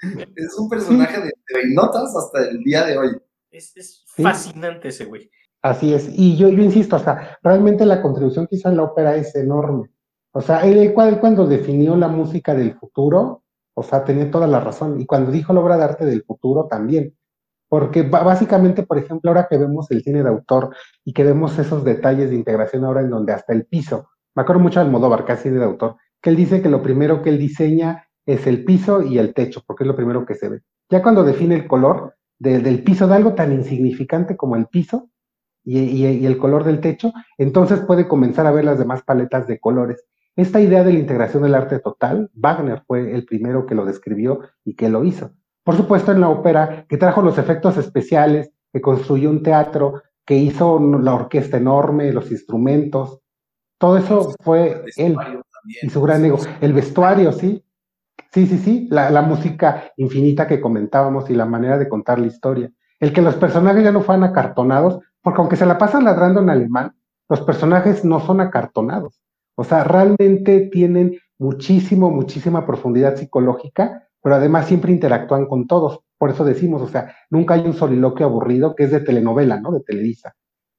[SPEAKER 3] es un personaje de, notas hasta el día de hoy.
[SPEAKER 2] Es, fascinante ese güey.
[SPEAKER 1] Así es, y yo, yo insisto, o sea, realmente la contribución que hizo en la ópera es enorme. O sea, él, cuando definió la música del futuro, o sea, tenía toda la razón. Y cuando dijo la obra de arte del futuro también. Porque básicamente, por ejemplo, ahora que vemos el cine de autor y que vemos esos detalles de integración ahora en donde hasta el piso, me acuerdo mucho del Modóvar, que es cine de autor, que él dice que lo primero que él diseña es el piso y el techo, porque es lo primero que se ve. Ya cuando define el color, del piso, de algo tan insignificante como el piso y, el color del techo, entonces puede comenzar a ver las demás paletas de colores. Esta idea de la integración del arte total, Wagner fue el primero que lo describió y que lo hizo. Por supuesto, en la ópera, que trajo los efectos especiales, que construyó un teatro, que hizo la orquesta enorme, los instrumentos, todo eso fue él y su gran ego. El vestuario, sí, sí, sí, sí, la, la, música infinita que comentábamos y la manera de contar la historia. El que los personajes ya no fueran acartonados, porque aunque se la pasan ladrando en alemán, los personajes no son acartonados. O sea, realmente tienen muchísimo, muchísima profundidad psicológica, pero además siempre interactúan con todos. Por eso decimos, o sea, nunca hay un soliloquio aburrido que es de telenovela, ¿no? De Televisa,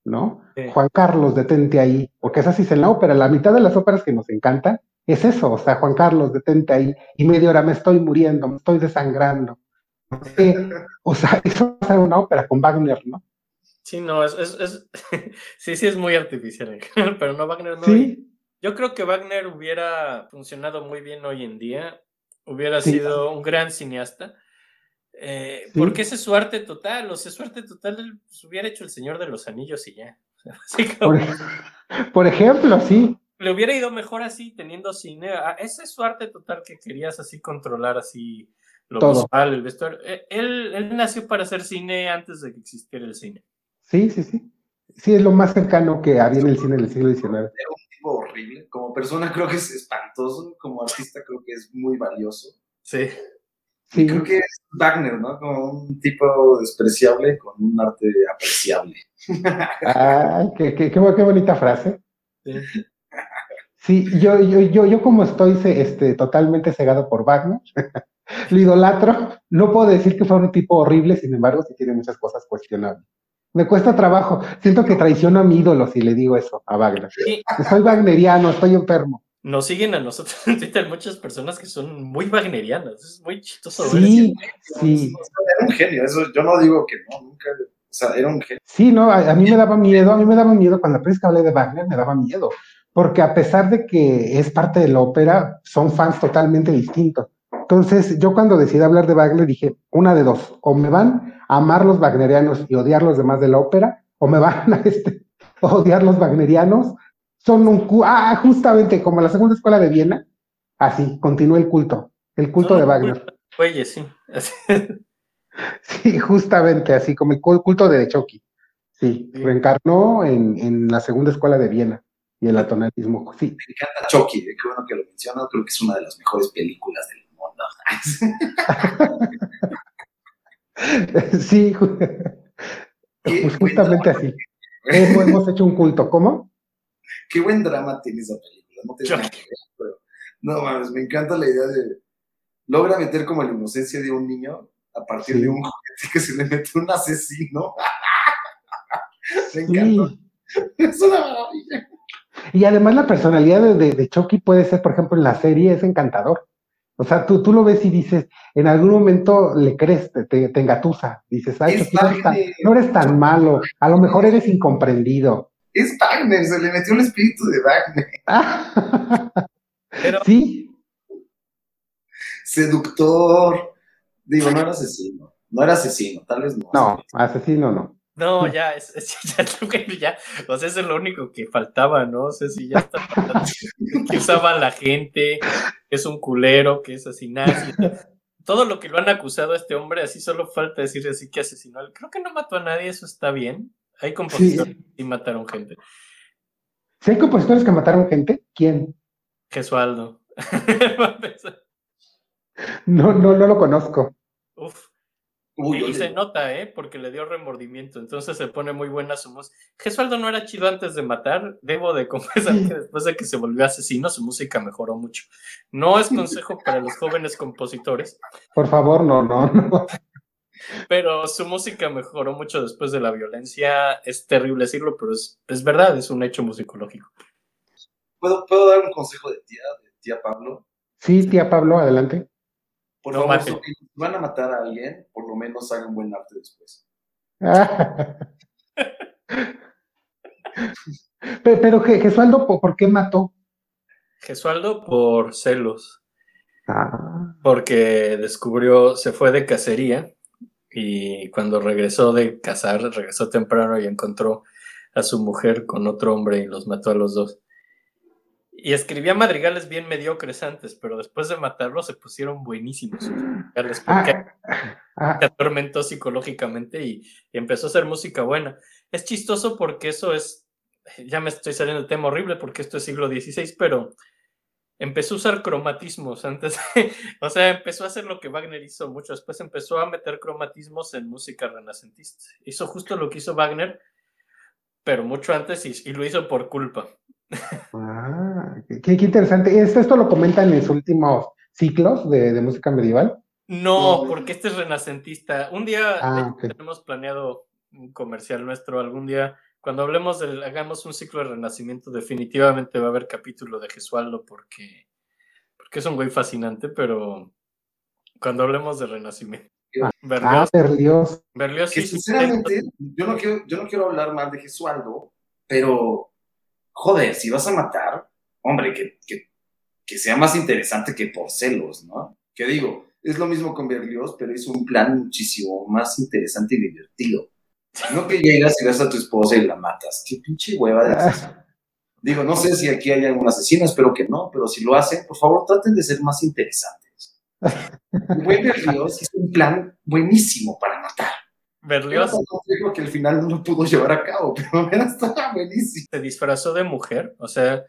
[SPEAKER 1] ¿no? Juan Carlos, detente ahí, porque es así en la ópera. La mitad de las óperas que nos encantan es eso, o sea, Juan Carlos, detente ahí, y media hora me estoy muriendo, me estoy desangrando. o sea, eso es una ópera con Wagner, ¿no?
[SPEAKER 2] Sí, no, es, es, sí, sí es muy artificial pero no, Wagner no. ¿Sí? Yo creo que Wagner hubiera funcionado muy bien hoy en día, hubiera sido un gran cineasta, eh, porque ese es su arte total, o sea, su arte total pues, hubiera hecho El Señor de los Anillos y ya.
[SPEAKER 1] por, ejemplo, sí.
[SPEAKER 2] Le hubiera ido mejor así, teniendo cine. Ah, ese es su arte total que querías así controlar así lo visual, el vestuario. Eh, él, él nació para hacer cine antes de que existiera el cine.
[SPEAKER 1] Sí, sí, sí. Sí, es lo más cercano que había en el cine del siglo XIX.
[SPEAKER 3] Era un tipo horrible. Como persona creo que es espantoso. Como artista creo que es muy valioso.
[SPEAKER 2] Sí.
[SPEAKER 3] sí. creo que es Wagner, ¿no? Como un tipo despreciable con un arte apreciable.
[SPEAKER 1] Ay, qué, qué, qué, bonita frase. Sí. Sí, yo, yo, yo, yo como estoy este, totalmente cegado por Wagner, lo idolatro, no puedo decir que fue un tipo horrible, sin embargo, sí tiene muchas cosas cuestionables. Me cuesta trabajo. Siento que traiciono a mi ídolo si le digo eso a Wagner. Soy wagneriano, estoy enfermo.
[SPEAKER 2] Nos siguen a nosotros en Twitter muchas personas que son muy wagnerianas. Es muy chistoso.
[SPEAKER 1] Sí, sí.
[SPEAKER 3] Era un genio, eso yo no digo que no, nunca. O sea, era un genio.
[SPEAKER 1] Sí, no, a, mí me daba miedo, a mí me daba miedo cuando la que hablé de Wagner, me daba miedo. Porque a pesar de que es parte de la ópera, son fans totalmente distintos. Entonces, yo cuando decidí hablar de Wagner dije, una de dos, o me van amar los wagnerianos y odiar los demás de la ópera, o me van a este, odiar los wagnerianos, son un... Ah, justamente como la segunda escuela de Viena, así, continúa el culto, el culto de Wagner.
[SPEAKER 2] Oye, sí.
[SPEAKER 1] sí, justamente así, como el culto de Chucky. Sí, reencarnó en, en, la segunda escuela de Viena y el atonalismo. Sí.
[SPEAKER 3] Me encanta Chucky, qué bueno que lo mencionas, creo que es una de las mejores películas del mundo.
[SPEAKER 1] Sí, pues justamente así. Hemos, hecho un culto. ¿Cómo?
[SPEAKER 3] Qué buen drama tiene esa película. No, te no mames, me encanta la idea de. Logra meter como la inocencia de un niño a partir de un juguete que se le mete un asesino. me encanta. Es una maravilla.
[SPEAKER 1] Y además la personalidad de, de Chucky puede ser, por ejemplo, en la serie es encantador. O sea, tú, tú lo ves y dices, en algún momento le crees, te, te, engatusa. Dices, ay, no, eres tan, malo, a lo mejor eres incomprendido.
[SPEAKER 3] Es Wagner, se le metió el espíritu de Wagner.
[SPEAKER 2] Pero...
[SPEAKER 1] Sí.
[SPEAKER 3] Seductor. Digo, no era asesino. No era asesino, tal vez no.
[SPEAKER 1] No, asesino no.
[SPEAKER 2] No, ya, es, ya, ya, o sea, eso es lo único que faltaba, ¿no? O sea, si ya está que usaba la gente, que es un culero, que es asesinato. Todo lo que lo han acusado a este hombre, así solo falta decir así que asesinó. Creo que no mató a nadie, eso está bien. Hay compositores que sí mataron gente.
[SPEAKER 1] ¿Sí hay compositores que mataron gente? ¿Quién?
[SPEAKER 2] Gesualdo.
[SPEAKER 1] no, no, no lo conozco.
[SPEAKER 2] Uf y se nota, ¿eh? Porque le dio remordimiento, entonces se pone muy buena su música. Gesualdo no era chido antes de matar, debo de confesar que después de que se volvió asesino, su música mejoró mucho. No es consejo para los jóvenes compositores.
[SPEAKER 1] Por favor, no, no, no.
[SPEAKER 2] Pero su música mejoró mucho después de la violencia. Es terrible decirlo, pero es, es verdad, es un hecho musicológico.
[SPEAKER 3] ¿Puedo, ¿Puedo dar un consejo de tía, de tía Pablo?
[SPEAKER 1] Sí, tía Pablo, adelante.
[SPEAKER 3] Por favor, si van a matar a alguien, por lo menos hagan buen arte después.
[SPEAKER 1] pero, Gesualdo, ¿por qué mató?
[SPEAKER 2] Gesualdo por celos. Ah. Porque descubrió, se fue de cacería y cuando regresó de cazar, regresó temprano y encontró a su mujer con otro hombre y los mató a los dos. Y escribía madrigales bien mediocres antes, pero después de matarlos se pusieron buenísimos. Porque
[SPEAKER 1] Ah, ah,
[SPEAKER 2] se atormentó psicológicamente y, y empezó a hacer música buena. Es chistoso porque eso es, ya me estoy saliendo del tema horrible porque esto es siglo XVI, pero empezó a usar cromatismos antes, de- o sea, empezó a hacer lo que Wagner hizo mucho, después empezó a meter cromatismos en música renacentista. Hizo justo lo que hizo Wagner, pero mucho antes y, y lo hizo por culpa.
[SPEAKER 1] ah, qué, qué interesante. ¿Esto, esto lo comentan en sus últimos ciclos de, de música medieval?
[SPEAKER 2] No, porque este es renacentista. Un día
[SPEAKER 1] Ah,
[SPEAKER 2] tenemos planeado un comercial nuestro, algún día, cuando hablemos del, hagamos un ciclo de renacimiento, definitivamente va a haber capítulo de Gesualdo porque, porque es un güey fascinante, pero cuando hablemos de renacimiento.
[SPEAKER 1] Ah,
[SPEAKER 2] Berlioz,
[SPEAKER 1] Berlioz.
[SPEAKER 2] Berlioz
[SPEAKER 3] Que
[SPEAKER 2] sí, sí,
[SPEAKER 3] sinceramente, yo no, quiero, yo no quiero hablar mal de Gesualdo, pero, joder, si vas a matar, hombre, que, que, que sea más interesante que por celos, ¿no? Que digo, es lo mismo con Berlioz, pero es un plan muchísimo más interesante y divertido. No que llegas y ves a tu esposa y la matas. Qué pinche hueva de asesino.
[SPEAKER 1] Ah,
[SPEAKER 3] Digo, no sé si aquí hay algún asesino, espero que no, pero si lo hacen, por favor, traten de ser más interesantes. Buen Berlioz hizo un plan buenísimo para matar.
[SPEAKER 2] Berlioz
[SPEAKER 3] complejo que al final no lo pudo llevar a cabo, pero era estaba buenísimo.
[SPEAKER 2] se disfrazó de mujer, o sea,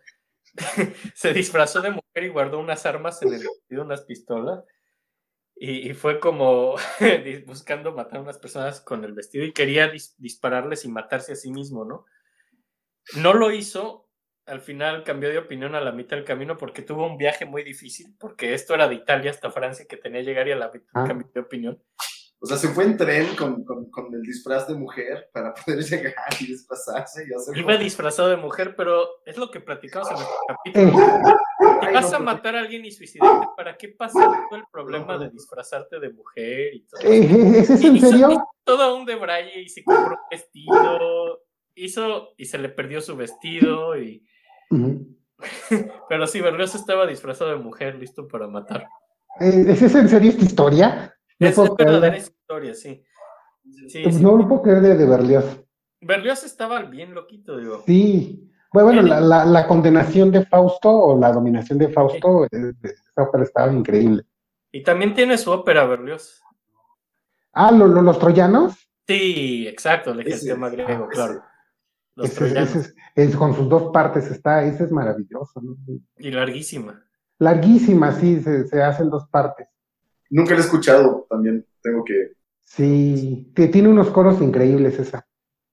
[SPEAKER 2] se disfrazó de mujer y guardó unas armas en el vestido, unas pistolas, y, y fue como buscando matar a unas personas con el vestido y quería dis- dispararles y matarse a sí mismo, ¿no? No lo hizo, al final cambió de opinión a la mitad del camino porque tuvo un viaje muy difícil, porque esto era de Italia hasta Francia, que tenía que llegar y a la mitad
[SPEAKER 1] Ah.
[SPEAKER 2] cambió de opinión.
[SPEAKER 3] O sea, se fue en tren con, con, con el disfraz de mujer para poder llegar y disfrazarse y hacer.
[SPEAKER 2] Iba disfrazado de mujer, pero es lo que platicamos en nuestro
[SPEAKER 1] eh,
[SPEAKER 2] capítulo. Si
[SPEAKER 3] Ay,
[SPEAKER 2] vas
[SPEAKER 3] no,
[SPEAKER 2] a
[SPEAKER 3] porque-
[SPEAKER 2] matar a alguien y suicidarte, ¿para qué pasa todo el problema de disfrazarte de mujer y todo?
[SPEAKER 1] ¿Es eso
[SPEAKER 2] Y
[SPEAKER 1] en
[SPEAKER 2] hizo-
[SPEAKER 1] serio?
[SPEAKER 2] hizo todo un debraye y se compró un vestido, hizo y se le perdió su vestido, y Pero sí, Berlioz estaba disfrazado de mujer, listo para matar.
[SPEAKER 1] Eh, ¿Es eso en serio esta historia? No
[SPEAKER 2] Es, verdadera historia, sí. Sí, sí.
[SPEAKER 1] No lo puedo creer de, de Berlioz.
[SPEAKER 2] Berlioz estaba bien loquito, digo.
[SPEAKER 1] Sí. Bueno, bueno, la, la, la condenación de Fausto o la dominación de Fausto, eh, esa ópera estaba increíble.
[SPEAKER 2] Y también tiene su ópera, Berlioz.
[SPEAKER 1] Ah, ¿lo- lo- los troyanos.
[SPEAKER 2] Sí, exacto, el tema griego, claro.
[SPEAKER 3] Ese.
[SPEAKER 2] Los
[SPEAKER 1] Ese-
[SPEAKER 2] troyanos.
[SPEAKER 1] ese es- es con sus dos partes está, ese es maravilloso. ¿no?
[SPEAKER 2] Y larguísima.
[SPEAKER 1] Larguísima, sí, se, se hacen dos partes.
[SPEAKER 3] Nunca lo he escuchado, también tengo que.
[SPEAKER 1] Sí, que tiene unos coros increíbles esa.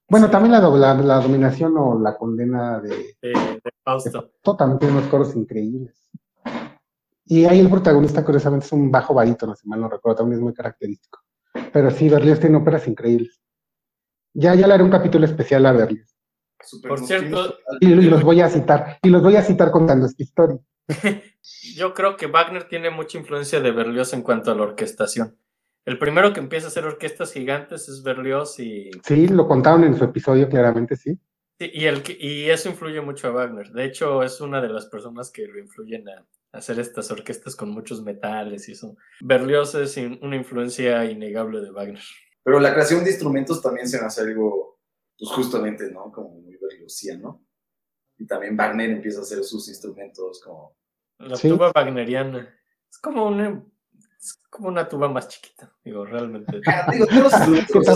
[SPEAKER 1] Bueno, también la, do- la, la dominación o la condena de
[SPEAKER 2] de, de Fausto.
[SPEAKER 1] Fausto también tiene unos coros increíbles. Y ahí el protagonista, curiosamente, es un bajo barítono, si mal no recuerdo, también es muy característico. Pero sí, Berlioz tiene óperas increíbles. Ya, ya le haré un capítulo especial a Berlioz.
[SPEAKER 3] Super
[SPEAKER 2] Por cierto,
[SPEAKER 1] Y, y los voy a citar, y los voy a citar contando esta historia.
[SPEAKER 2] Yo creo que Wagner tiene mucha influencia de Berlioz en cuanto a la orquestación. El primero que empieza a hacer orquestas gigantes es Berlioz y,
[SPEAKER 1] Sí, lo contaron en su episodio, claramente, sí.
[SPEAKER 2] y, el, que- y eso influye mucho a Wagner. De hecho, es una de las personas que lo influyen a hacer estas orquestas con muchos metales y eso. Berlioz es in- una influencia innegable de Wagner.
[SPEAKER 3] Pero la creación de instrumentos también se me hace algo, pues justamente, ¿no? Como berlioziano. Y también Wagner empieza a hacer sus instrumentos como.
[SPEAKER 2] La
[SPEAKER 1] Sí.
[SPEAKER 2] tuba wagneriana es como una, es como una tuba más chiquita, digo, realmente.
[SPEAKER 3] Ah.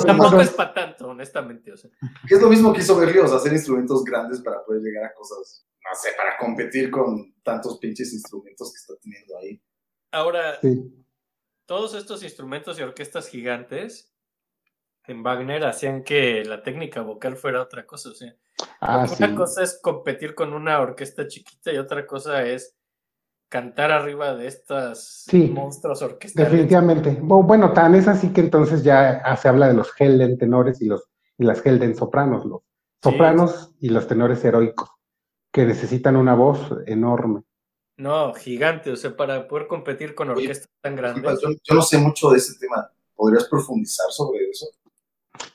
[SPEAKER 2] Tampoco es para tanto, honestamente. O sea.
[SPEAKER 3] que es lo mismo que hizo Berlioz, hacer instrumentos grandes para poder llegar a cosas, no sé, para competir con tantos pinches instrumentos que está teniendo ahí.
[SPEAKER 2] Ahora,
[SPEAKER 1] sí.
[SPEAKER 2] todos estos instrumentos y orquestas gigantes en Wagner hacían que la técnica vocal fuera otra cosa. O sea,
[SPEAKER 1] Ah, sí.
[SPEAKER 2] una cosa es competir con una orquesta chiquita y otra cosa es cantar arriba de estas
[SPEAKER 1] Sí,
[SPEAKER 2] monstruos orquestales.
[SPEAKER 1] Definitivamente. Bu- Bueno, tan es así que entonces ya ah, se habla de los Helden tenores y los y las Helden sopranos, los
[SPEAKER 2] Sí.
[SPEAKER 1] sopranos y los tenores heroicos, que necesitan una voz enorme.
[SPEAKER 2] No, gigante. O sea, para poder competir con
[SPEAKER 3] Oye,
[SPEAKER 2] orquestas tan grandes.
[SPEAKER 3] Yo, yo no sé mucho de ese tema. ¿Podrías profundizar sobre eso?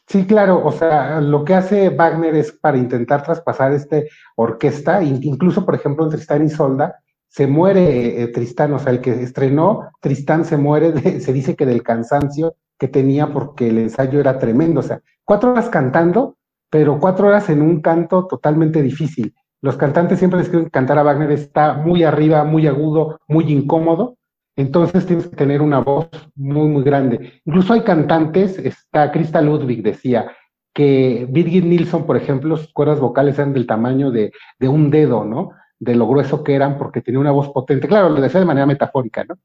[SPEAKER 1] Sí, claro, o sea, lo que hace Wagner es para intentar traspasar este orquesta, in- incluso por ejemplo en Tristán y Solda, se muere eh, Tristán, o sea, el que estrenó Tristán se muere, de- se dice que del cansancio que tenía porque el ensayo era tremendo. O sea, cuatro horas cantando, pero cuatro horas en un canto totalmente difícil. Los cantantes siempre les quieren cantar a Wagner, está muy arriba, muy agudo, muy incómodo. Entonces tienes que tener una voz muy, muy grande. Incluso hay cantantes, está Krista Ludwig decía, que Birgit Nilsson, por ejemplo, sus cuerdas vocales eran del tamaño de, de, un dedo, ¿no? De lo grueso que eran, porque tenía una voz potente. Claro, lo decía de manera metafórica, ¿no?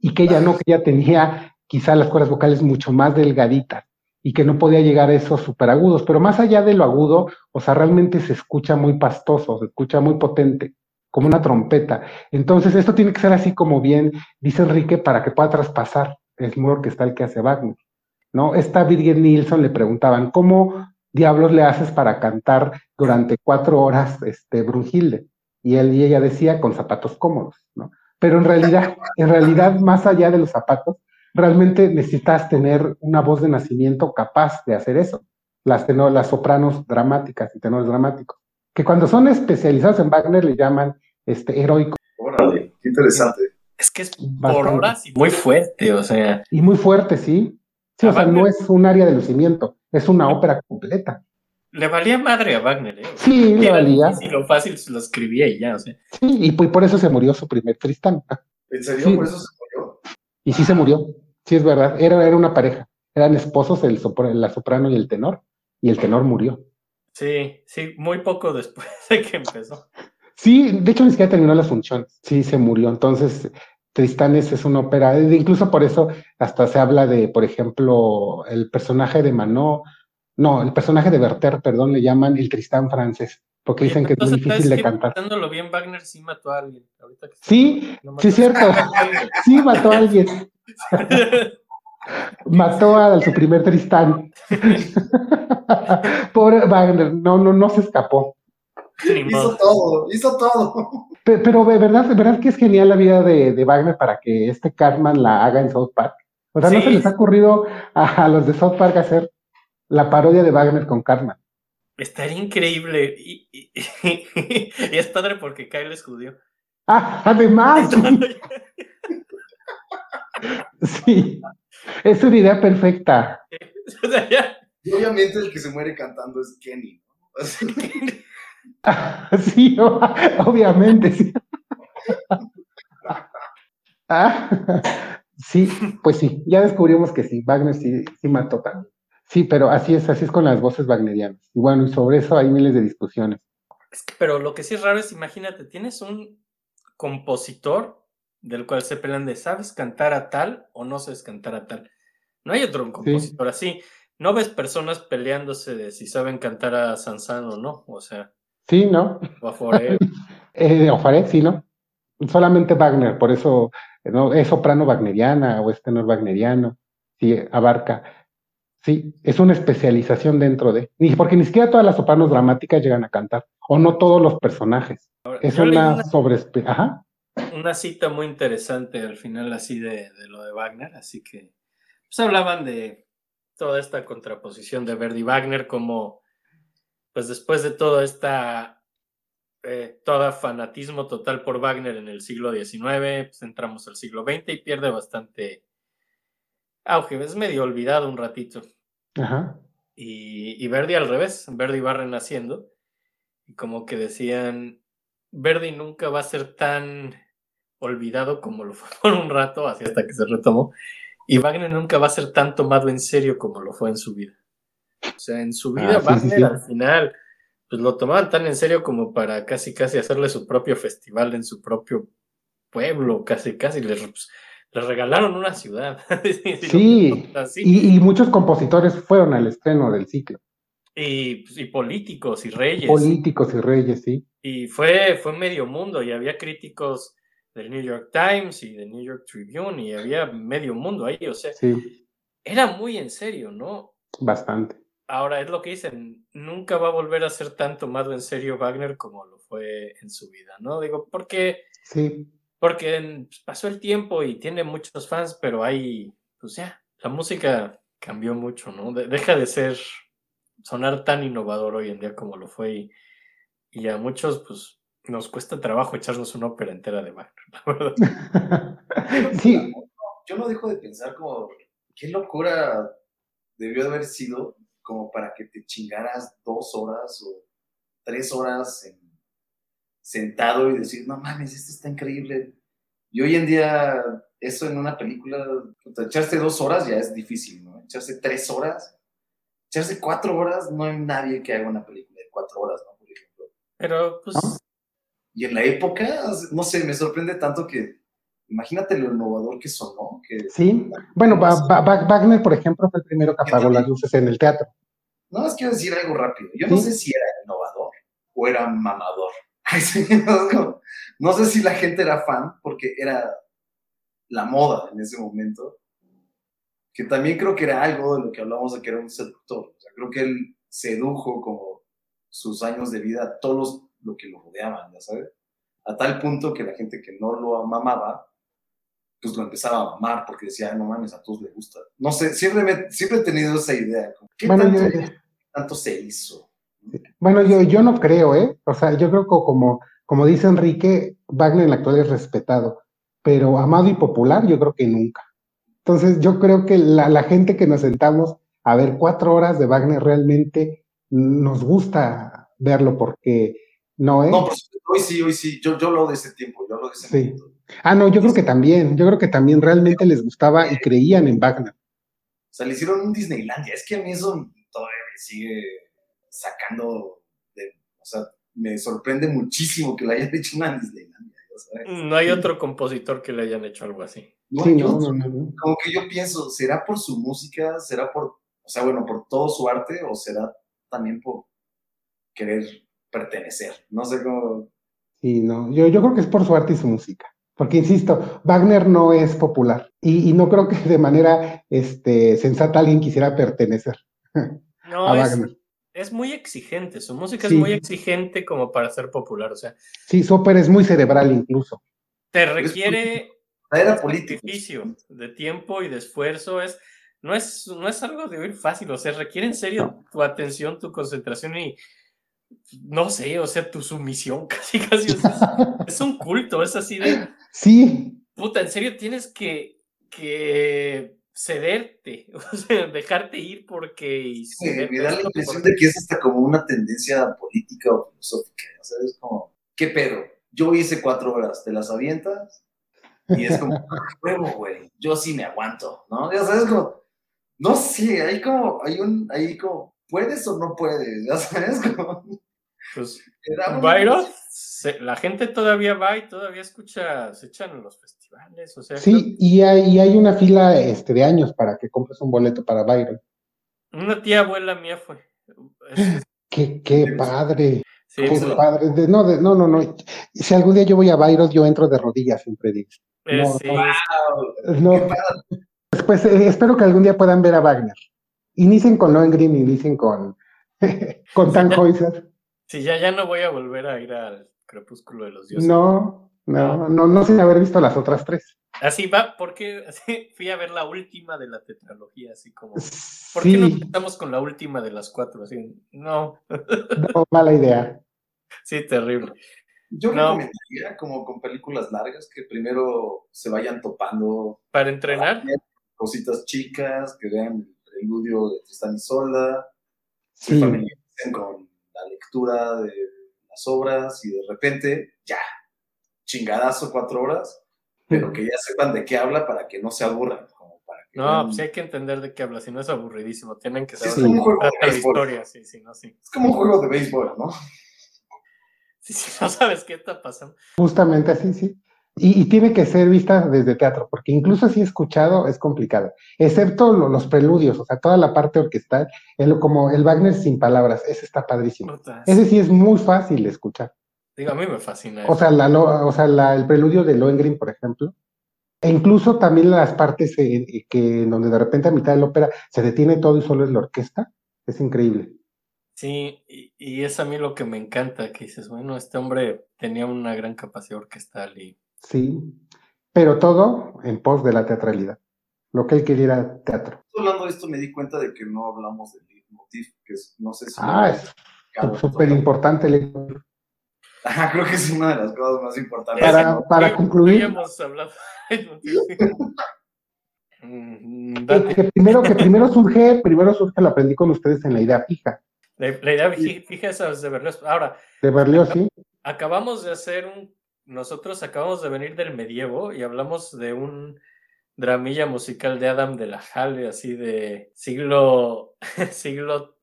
[SPEAKER 1] Y que ella no, que ella tenía quizá las cuerdas vocales mucho más delgaditas y que no podía llegar a esos superagudos. Pero más allá de lo agudo, o sea, realmente se escucha muy pastoso, se escucha muy potente, como una trompeta. Entonces, esto tiene que ser así como bien, dice Enrique, para que pueda traspasar el muro el que hace Wagner. ¿no? Esta Birgit Nilsson le preguntaban, ¿cómo diablos le haces para cantar durante cuatro horas este, Brunhilde? Y él y ella decía, con zapatos cómodos, ¿no? Pero en realidad, en realidad, más allá de los zapatos, realmente necesitas tener una voz de nacimiento capaz de hacer eso. Las, tenor, las sopranos dramáticas y tenores dramáticos, que cuando son especializados en Wagner le llaman este, heroico.
[SPEAKER 3] Órale, qué interesante.
[SPEAKER 2] Es que es por horas y muy fuerte, o sea.
[SPEAKER 1] Y muy fuerte, sí. Sí, o sea, no es un área de lucimiento, es una ópera completa.
[SPEAKER 2] Le valía madre a Wagner, ¿eh?
[SPEAKER 1] Sí, le valía.
[SPEAKER 2] Y lo fácil se lo escribía y ya, o sea.
[SPEAKER 1] Sí, y por eso se murió su primer Tristán.
[SPEAKER 3] ¿En serio? ¿Por eso se murió?
[SPEAKER 1] Y sí se murió, sí es verdad, era, era una pareja, eran esposos el la soprano y el tenor, y el tenor murió.
[SPEAKER 2] Sí, sí, muy poco después de que empezó.
[SPEAKER 1] Sí, de hecho ni siquiera terminó las funciones, sí se murió, entonces Tristanes es una ópera, incluso por eso hasta se habla de, por ejemplo, el personaje de Manó, no, el personaje de Werther, perdón, le llaman el Tristán francés, porque dicen que es muy difícil de cantar.
[SPEAKER 2] bien, Wagner sí mató a alguien.
[SPEAKER 1] sí, sí, es cierto. sí, mató a alguien. mató a su primer Tristán. Pobre Wagner, no, no, no se escapó.
[SPEAKER 3] Hizo todo, hizo todo.
[SPEAKER 1] Pero, de verdad, de verdad que es genial la vida de, Wagner para que este Cartman la haga en South Park. O sea, ¿no se les ha ocurrido a, los de South Park hacer la parodia de Wagner con Cartman?
[SPEAKER 2] Estaría increíble. Y, es padre porque Kyle es judío.
[SPEAKER 1] Ah, además. sí. Es una idea perfecta.
[SPEAKER 3] Y obviamente el que se muere cantando es Kenny. ¿no?
[SPEAKER 1] sí, obviamente, sí. Ah, sí, pues sí, ya descubrimos que sí, Wagner sí, sí mató también. Sí, pero así es, así es con las voces wagnerianas. Y bueno, y sobre eso hay miles de discusiones.
[SPEAKER 2] pero lo que sí es raro es, imagínate, tienes un compositor del cual se pelean de, ¿sabes cantar a tal o no sabes cantar a tal? No hay otro compositor así. No ves personas peleándose de si saben cantar a Sansano o no, o sea.
[SPEAKER 1] Sí, ¿no?
[SPEAKER 2] O Foré.
[SPEAKER 1] eh, sí, ¿no? Solamente Wagner, por eso ¿no? es soprano wagneriana o es tenor wagneriano, sí, abarca. Sí, es una especialización dentro de. Porque ni siquiera todas las sopranos dramáticas llegan a cantar, o no todos los personajes. es una, una sobre. Ajá.
[SPEAKER 2] Una cita muy interesante al final, así de, de lo de Wagner, así que. Pues hablaban de toda esta contraposición de Verdi Wagner como pues después de todo esta, eh, todo fanatismo total por Wagner en el siglo XIX, pues entramos al siglo XX y pierde bastante auge, es medio olvidado un ratito.
[SPEAKER 1] Ajá.
[SPEAKER 2] Y, y Verdi al revés, Verdi va renaciendo y como que decían, Verdi nunca va a ser tan olvidado como lo fue por un rato, así hasta que se retomó, y Wagner nunca va a ser tan tomado en serio como lo fue en su vida. O sea, en su vida, ah, Wagner al final, pues lo tomaban tan en serio como para casi, casi hacerle su propio festival en su propio pueblo, casi, casi. Les, pues, regalaron una ciudad.
[SPEAKER 1] sí, y, muchos compositores fueron al estreno del ciclo.
[SPEAKER 2] Y, pues, y, políticos y reyes.
[SPEAKER 1] Políticos y reyes, sí.
[SPEAKER 2] Y fue, fue medio mundo y había críticos del New York Times y del New York Tribune y había medio mundo ahí, o sea, era muy en serio, ¿no?
[SPEAKER 1] Bastante.
[SPEAKER 2] Ahora es lo que dicen, nunca va a volver a ser tan tomado en serio Wagner como lo fue en su vida, ¿no? Digo, porque
[SPEAKER 1] sí.
[SPEAKER 2] porque pues, pasó el tiempo y tiene muchos fans, pero hay, pues ya, la música cambió mucho, ¿no? deja de ser, sonar tan innovador hoy en día como lo fue y, y a muchos, pues, nos cuesta trabajo echarnos una ópera entera de Wagner, la verdad.
[SPEAKER 1] sí.
[SPEAKER 3] Yo no dejo de pensar como qué locura debió de haber sido como para que te chingaras dos horas o tres horas sentado y decir, no mames, esto está increíble. Y hoy en día, eso en una película, echarse dos horas ya es difícil, ¿no? Echarse tres horas, echarse cuatro horas, no hay nadie que haga una película de cuatro horas, ¿no? Por ejemplo.
[SPEAKER 2] Pero, pues...
[SPEAKER 3] Y en la época, no sé, me sorprende tanto que imagínate lo innovador que sonó. Que,
[SPEAKER 1] sí, bueno, Wagner, por ejemplo, fue el primero que apagó las luces en el teatro.
[SPEAKER 3] No, es quiero decir algo rápido. Yo no sé si era innovador o era mamador. no sé si la gente era fan porque era la moda en ese momento. Que también creo que era algo de lo que hablamos de que era un seductor. O sea, creo que él sedujo como sus años de vida a todos los que lo rodeaban, ¿ya sabes? A tal punto que la gente que no lo amaba pues lo empezaba a amar porque decía, no mames, a todos les gusta. No sé, siempre, siempre he tenido esa idea. ¿Qué tanto, se hizo?
[SPEAKER 1] Bueno, yo, yo no creo, ¿eh? O sea, yo creo que como, como dice Enrique, Wagner en la actualidad es respetado, pero amado y popular yo creo que nunca. Entonces yo creo que la, la gente que nos sentamos a ver cuatro horas de Wagner realmente nos gusta verlo porque no es.
[SPEAKER 3] No, pues hoy sí, hoy sí, yo, yo lo de ese tiempo, yo lo de ese
[SPEAKER 1] sí. Ah, no, yo creo que también, yo creo que también realmente les gustaba y creían en Wagner.
[SPEAKER 3] O sea, le hicieron un Disneylandia, es que a mí eso todavía me sigue sacando, de, o sea, me sorprende muchísimo que le hayan hecho una Disneylandia.
[SPEAKER 2] No hay otro compositor que le hayan hecho algo así.
[SPEAKER 1] No, sí, no, no, no,
[SPEAKER 3] Como que yo pienso, ¿será por su música? ¿Será por, o sea, bueno, por todo su arte? ¿O será también por querer pertenecer? No sé cómo.
[SPEAKER 1] Sí, no, yo, yo creo que es por su arte y su música. Porque, insisto, Wagner no es popular y, no creo que de manera este, sensata alguien quisiera pertenecer
[SPEAKER 2] no, a es, Wagner. Es muy exigente, su música es muy exigente como para ser popular, o sea.
[SPEAKER 1] Sí, su ópera es muy cerebral incluso.
[SPEAKER 2] Te requiere
[SPEAKER 3] un
[SPEAKER 2] sacrificio de tiempo y de esfuerzo, es, no, es, no es algo de oír fácil, o sea, requiere en serio tu atención, tu concentración y, no sé, o sea, tu sumisión casi, casi. Es, un culto, es así de.
[SPEAKER 1] Sí.
[SPEAKER 2] Puta, en serio, tienes que, que cederte, o sea, dejarte ir porque.
[SPEAKER 3] Sí, me da la impresión de que es hasta como una tendencia política o filosófica, ¿sabes? Como, ¿qué pedo? Yo hice cuatro horas, ¿te las avientas? Y es como, huevo, güey, yo sí me aguanto, ¿no? Ya sabes, como, no sé, hay como, hay un, hay como, ¿puedes o no puedes? Ya sabes, como...
[SPEAKER 2] Pues, Byron, la gente todavía va y todavía escucha, se echan en los festivales, o sea...
[SPEAKER 1] Sí, y, hay, hay, una fila este, de años para que compres un boleto para Byron.
[SPEAKER 2] Una tía abuela mía fue.
[SPEAKER 1] qué, qué padre. Sí, qué padre. no, no, no, no. Si algún día yo voy a Byron, yo entro de rodillas, siempre digo.
[SPEAKER 2] Eh, no, sí.
[SPEAKER 1] no, Pues eh, espero que algún día puedan ver a Wagner. Inicien con Lohengrin, inicien con, con Tannhäuser.
[SPEAKER 2] Sí, ya, ya no voy a volver a ir al Crepúsculo de los Dioses.
[SPEAKER 1] No, no, no, no, sin haber visto las otras tres.
[SPEAKER 2] Así va, porque fui a ver la última de la tetralogía, así como. ¿Por qué no empezamos con la última de las cuatro? Así, no.
[SPEAKER 1] No, mala idea.
[SPEAKER 2] Sí, terrible.
[SPEAKER 3] Yo no. recomendaría, como con películas largas, que primero se vayan topando.
[SPEAKER 2] ¿Para entrenar?
[SPEAKER 3] Cositas chicas, que vean preludio de Tristan y Solda, se familiaricen con la lectura de las obras y de repente, ya, chingadazo cuatro horas, pero que ya sepan de qué habla para que no se aburran. Como para que
[SPEAKER 2] no, pues hay que entender de qué habla, si no es aburridísimo, tienen que saber
[SPEAKER 3] sí, es como un juego
[SPEAKER 2] de historia. Sí, sí, no, sí.
[SPEAKER 3] Es como un juego de béisbol, ¿no?
[SPEAKER 2] Sí, sí, no sabes qué está pasando.
[SPEAKER 1] Justamente así, sí. Y, tiene que ser vista desde teatro, porque incluso si escuchado es complicado, excepto los preludios, o sea, toda la parte orquestal, el, como el Wagner sin palabras, ese está padrísimo. Ese sí es muy fácil de escuchar.
[SPEAKER 2] Digo, a mí me fascina.
[SPEAKER 1] O sea, la, o sea el preludio de Lohengrin, por ejemplo, e incluso también las partes que donde de repente a mitad de la ópera se detiene todo y solo es la orquesta, es increíble.
[SPEAKER 2] Sí, y, y es a mí lo que me encanta, que dices, bueno, este hombre tenía una gran capacidad orquestal y
[SPEAKER 1] Sí, pero todo en pos de la teatralidad. Lo que él quería era teatro.
[SPEAKER 3] Hablando de esto, me di cuenta de que no hablamos del leitmotiv, que es, no sé si.
[SPEAKER 1] Ah, es súper importante el
[SPEAKER 3] Ajá, creo que es una de las cosas más importantes.
[SPEAKER 1] Para, para concluir.
[SPEAKER 2] Hemos hablado. Mm,
[SPEAKER 1] Que, primero, que primero surge, primero surge, lo aprendí con ustedes en la idea fija
[SPEAKER 2] La, la idea, fíjese, es de Berlioz. Ahora,
[SPEAKER 1] de Berlioz, ¿sí?
[SPEAKER 2] acabamos de hacer un. Nosotros acabamos de venir del medievo y hablamos de un dramilla musical de Adam de la Halle, así de siglo, siglo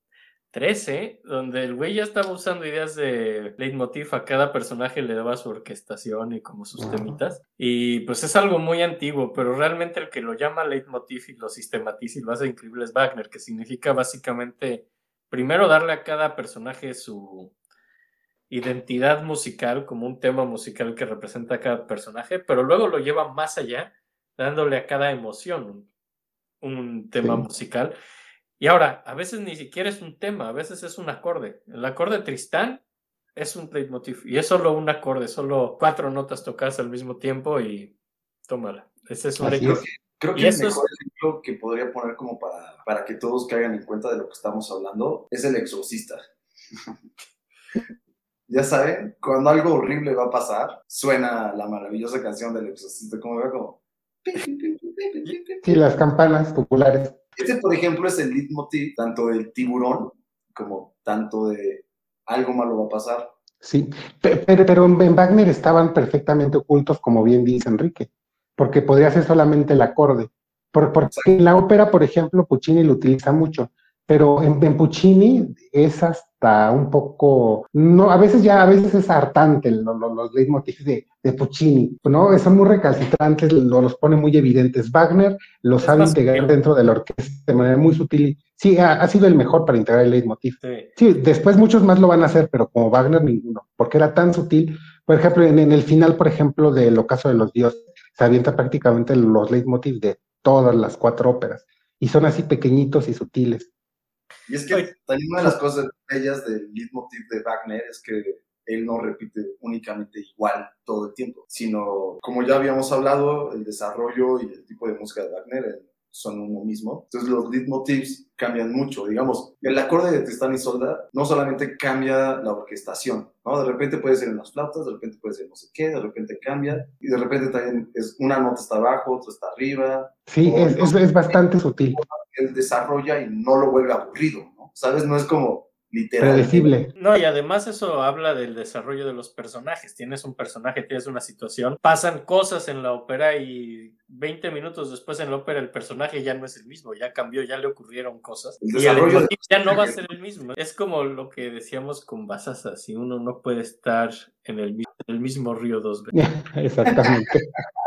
[SPEAKER 2] XIII, donde el güey ya estaba usando ideas de leitmotiv, a cada personaje le daba su orquestación y como sus temitas. Y pues es algo muy antiguo, pero realmente el que lo llama leitmotiv y lo sistematiza y lo hace increíble es Wagner, que significa básicamente primero darle a cada personaje su identidad musical como un tema musical que representa a cada personaje, pero luego lo lleva más allá, dándole a cada emoción un, un tema
[SPEAKER 1] Sí.
[SPEAKER 2] musical. Y ahora, a veces ni siquiera es un tema, a veces es un acorde. El acorde Tristán es un leitmotiv y es solo un acorde, solo cuatro notas tocadas al mismo tiempo y tómala. Ese es un leitmotiv.
[SPEAKER 3] Creo que el
[SPEAKER 2] eso es-
[SPEAKER 3] mejor ejemplo que podría poner como para, para que todos caigan en cuenta de lo que estamos hablando es el exorcista. ya saben, cuando algo horrible va a pasar, suena la maravillosa canción del exorcista, como va como...
[SPEAKER 1] Sí, las campanas populares.
[SPEAKER 3] Este, por ejemplo, es el leitmotiv tanto del tiburón como tanto de algo malo va a pasar.
[SPEAKER 1] Sí, Pe- pero, pero en Wagner estaban perfectamente ocultos, como bien dice Enrique, porque podría ser solamente el acorde. Por- porque en la ópera, por ejemplo, Puccini lo utiliza mucho, pero en, en Puccini es hasta un poco, no, a veces ya, a veces es hartante lo- lo- los leitmotivs de, de Puccini, ¿no? Son muy recalcitrantes, lo- los pone muy evidentes. Wagner lo
[SPEAKER 2] Es
[SPEAKER 1] sabe integrar dentro de la orquesta de manera muy sutil. Sí, ha, ha sido el mejor para integrar el leitmotiv.
[SPEAKER 2] Sí.
[SPEAKER 1] Sí, después muchos más lo van a hacer, pero como Wagner ninguno, porque era tan sutil. Por ejemplo, en, en el final, por ejemplo, del Ocaso de los Dioses, se avienta prácticamente los leitmotiv de todas las cuatro óperas, y son así pequeñitos y sutiles.
[SPEAKER 3] Y es que
[SPEAKER 2] Oye.
[SPEAKER 3] también una de las cosas bellas del leitmotiv de Wagner es que él no repite únicamente igual todo el tiempo, sino, como ya habíamos hablado, el desarrollo y el tipo de música de Wagner son uno mismo. Entonces los leitmotivs cambian mucho. Digamos, el acorde de Tristán y Solda no solamente cambia la orquestación, ¿no? De repente puede ser en las flautas, de repente puede ser no sé qué, de repente cambia, y de repente también es una nota está abajo, otra está arriba,
[SPEAKER 1] Sí, es, es, es bastante sutil,
[SPEAKER 3] él desarrolla y no lo vuelve aburrido, ¿no? ¿Sabes? No es como literal.
[SPEAKER 1] predecible.
[SPEAKER 2] No, y además eso habla del desarrollo de los personajes. Tienes un personaje, tienes una situación, pasan cosas en la ópera y 20 minutos después en la ópera el personaje ya no es el mismo, ya cambió, ya le ocurrieron cosas.
[SPEAKER 3] El
[SPEAKER 2] y el ya no va a ser el mismo. Es como lo que decíamos con Basasa, si uno no puede estar en el, mi- en el mismo río dos veces.
[SPEAKER 1] Exactamente.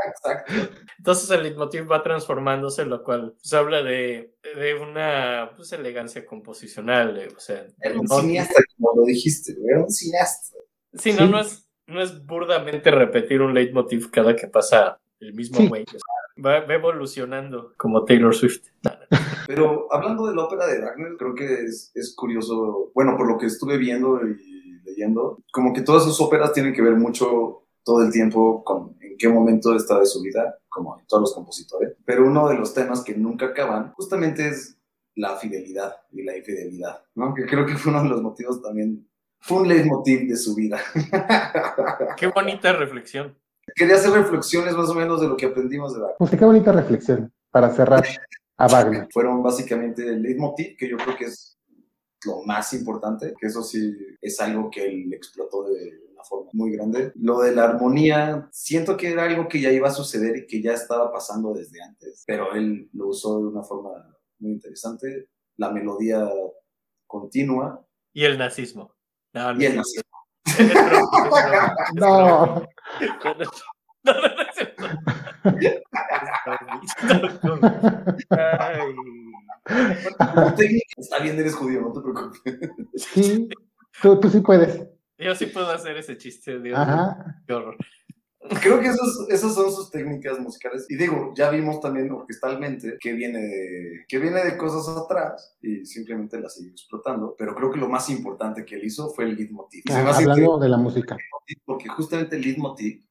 [SPEAKER 3] Exacto.
[SPEAKER 2] Entonces el leitmotiv va transformándose, lo cual pues, habla de, de una pues, elegancia composicional. de- o sea,
[SPEAKER 3] Era un
[SPEAKER 2] no-
[SPEAKER 3] cineasta, como lo dijiste, era un cineasta.
[SPEAKER 2] Sí, no,
[SPEAKER 1] Sí.
[SPEAKER 2] no es, no es burdamente repetir un leitmotiv cada que pasa el mismo güey. Va, va evolucionando como Taylor Swift.
[SPEAKER 3] Pero hablando de la ópera de Wagner, creo que es, es curioso, bueno, por lo que estuve viendo y leyendo, como que todas sus óperas tienen que ver mucho todo el tiempo con en qué momento está de su vida, como todos los compositores. Pero uno de los temas que nunca acaban justamente es la fidelidad y la infidelidad, ¿no? Que creo que fue uno de los motivos también, fue un leitmotiv de su vida.
[SPEAKER 2] Qué bonita reflexión.
[SPEAKER 3] Quería hacer reflexiones más o menos de lo que aprendimos de Wagner.
[SPEAKER 1] Pues qué bonita reflexión para cerrar a Wagner.
[SPEAKER 3] fueron básicamente el leitmotiv, que yo creo que es lo más importante, que eso sí es algo que él explotó de una forma muy grande. Lo de la armonía, siento que era algo que ya iba a suceder y que ya estaba pasando desde antes, pero él lo usó de una forma muy interesante. La melodía continua
[SPEAKER 2] Y el nazismo. No, no,
[SPEAKER 3] y el nazismo.
[SPEAKER 2] es broma, es broma, es
[SPEAKER 1] No.
[SPEAKER 2] No, no, no, es cierto. Ay.
[SPEAKER 3] Tu técnica está bien, eres judío, no te preocupes.
[SPEAKER 1] sí, tú, tú sí puedes.
[SPEAKER 2] Yo sí puedo hacer ese chiste, Dios.
[SPEAKER 1] Ajá.
[SPEAKER 2] Qué horror.
[SPEAKER 3] Creo que esos, esas son sus técnicas musicales. Y digo, ya vimos también orquestalmente que viene de, que viene de cosas atrás y simplemente la sigue explotando. Pero creo que lo más importante que él hizo fue el leitmotiv. Hace
[SPEAKER 1] Hablando de la música.
[SPEAKER 3] que- porque justamente el leitmotiv,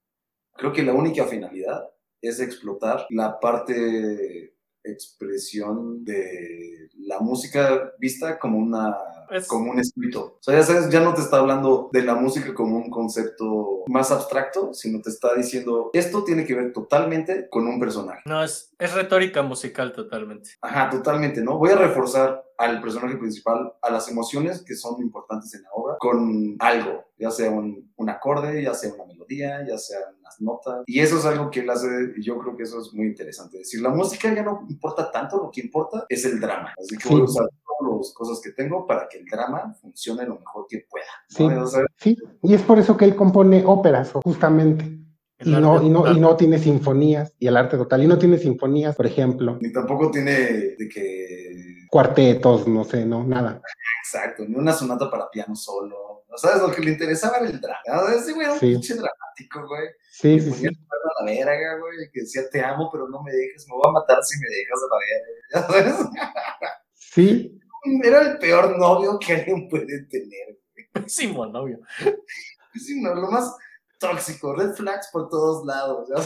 [SPEAKER 3] creo que la única finalidad es explotar la parte expresión de la música vista como una
[SPEAKER 2] Es-
[SPEAKER 3] como un escrito. O sea, ya sabes, ya no te está hablando de la música como un concepto más abstracto, sino te está diciendo, esto tiene que ver totalmente con un personaje.
[SPEAKER 2] No, es, es retórica musical totalmente.
[SPEAKER 3] Ajá, totalmente, ¿no? Voy a reforzar al personaje principal, a las emociones que son importantes en la obra, con algo, ya sea un, un acorde, ya sea una melodía, ya sea unas notas. Y eso es algo que él hace, y yo creo que eso es muy interesante. Es decir, la música ya no importa tanto, lo que importa es el drama. Así que voy a usar las cosas que tengo para que el drama funcione lo mejor que pueda. ¿no?
[SPEAKER 1] Sí. Sí, y es por eso que él compone óperas, justamente. Y no, y, no, y no tiene sinfonías, y el arte total. Y no tiene sinfonías, por ejemplo,
[SPEAKER 3] ni tampoco tiene de que
[SPEAKER 1] cuartetos, no sé, no, nada.
[SPEAKER 3] Exacto, ni una sonata para piano solo. ¿no ¿Sabes? Lo que le interesaba era el drama. ¿no? Ese güey era un
[SPEAKER 1] Sí.
[SPEAKER 3] pinche dramático, güey.
[SPEAKER 1] Sí, sí, sí.
[SPEAKER 3] el perro a la verga, güey. Que decía, te amo, pero no me dejes. Me voy a matar si me dejas a la verga. ¿Ya sabes?
[SPEAKER 1] Sí,
[SPEAKER 3] Era el peor novio que alguien puede tener.
[SPEAKER 2] Pésimo novio.
[SPEAKER 3] Sí, no, lo más tóxico. Red flags por todos lados.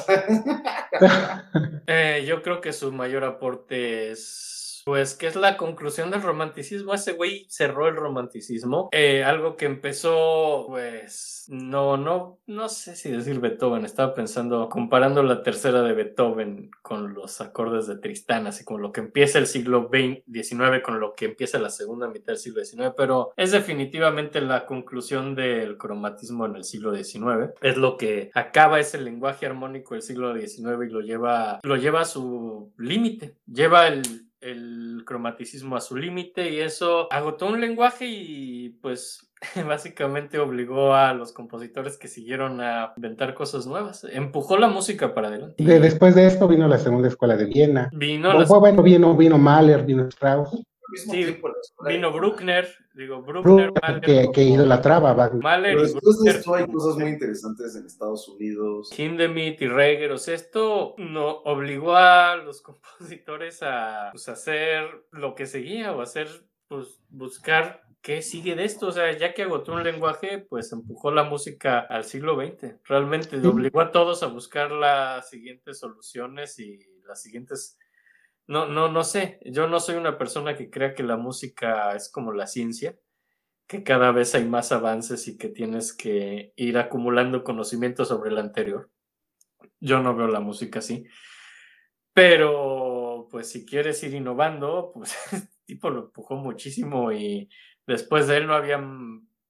[SPEAKER 2] Eh, yo creo que su mayor aporte es, pues, que es la conclusión del romanticismo. Ese güey cerró el romanticismo. Eh, algo que empezó, pues, no, no, no sé si decir Beethoven. Estaba pensando, comparando la tercera de Beethoven con los acordes de Tristán, así como lo que empieza el siglo XIX con lo que empieza la segunda mitad del siglo XIX, pero es definitivamente la conclusión del cromatismo en el siglo XIX. Es lo que acaba ese lenguaje armónico del siglo XIX y lo lleva, lo lleva a su límite, lleva el, el cromaticismo a su límite y eso agotó un lenguaje y pues básicamente obligó a los compositores que siguieron a inventar cosas nuevas, empujó la música para adelante.
[SPEAKER 1] De- después de esto vino la segunda escuela de Viena.
[SPEAKER 2] Vino, las-
[SPEAKER 1] Bueno, vino, vino Mahler, vino Strauss,
[SPEAKER 3] mismo
[SPEAKER 2] Sí,
[SPEAKER 3] tiempo, la escuela
[SPEAKER 2] vino Bruckner, digo, Bruckner,
[SPEAKER 1] Bruckner,
[SPEAKER 2] Mahler,
[SPEAKER 1] que, que idolatraba a.
[SPEAKER 2] Mahler
[SPEAKER 3] Pero
[SPEAKER 2] y
[SPEAKER 3] después de esto hay cosas muy interesantes en Estados Unidos.
[SPEAKER 2] Hindemith y Reger, o sea, esto no obligó a los compositores a pues, hacer lo que seguía o hacer, pues, buscar qué sigue de esto. O sea, ya que agotó un lenguaje, pues empujó la música al siglo XX. Realmente obligó a todos a buscar las siguientes soluciones y las siguientes. No, no, no sé. Yo no soy una persona que crea que la música es como la ciencia que cada vez hay más avances y que tienes que ir acumulando conocimiento sobre el anterior. Yo no veo la música así. Pero, pues si quieres ir innovando, pues el tipo lo empujó muchísimo y después de él no había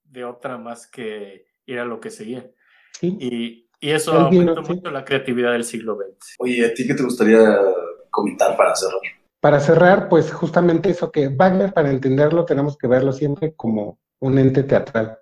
[SPEAKER 2] de otra más que ir a lo que seguía.
[SPEAKER 1] Sí.
[SPEAKER 2] Y, y eso aumentó mucho la creatividad del siglo XX.
[SPEAKER 3] Oye, ¿a ti qué te gustaría para cerrar?
[SPEAKER 1] Pues justamente eso que Wagner, para entenderlo, tenemos que verlo siempre como un ente teatral.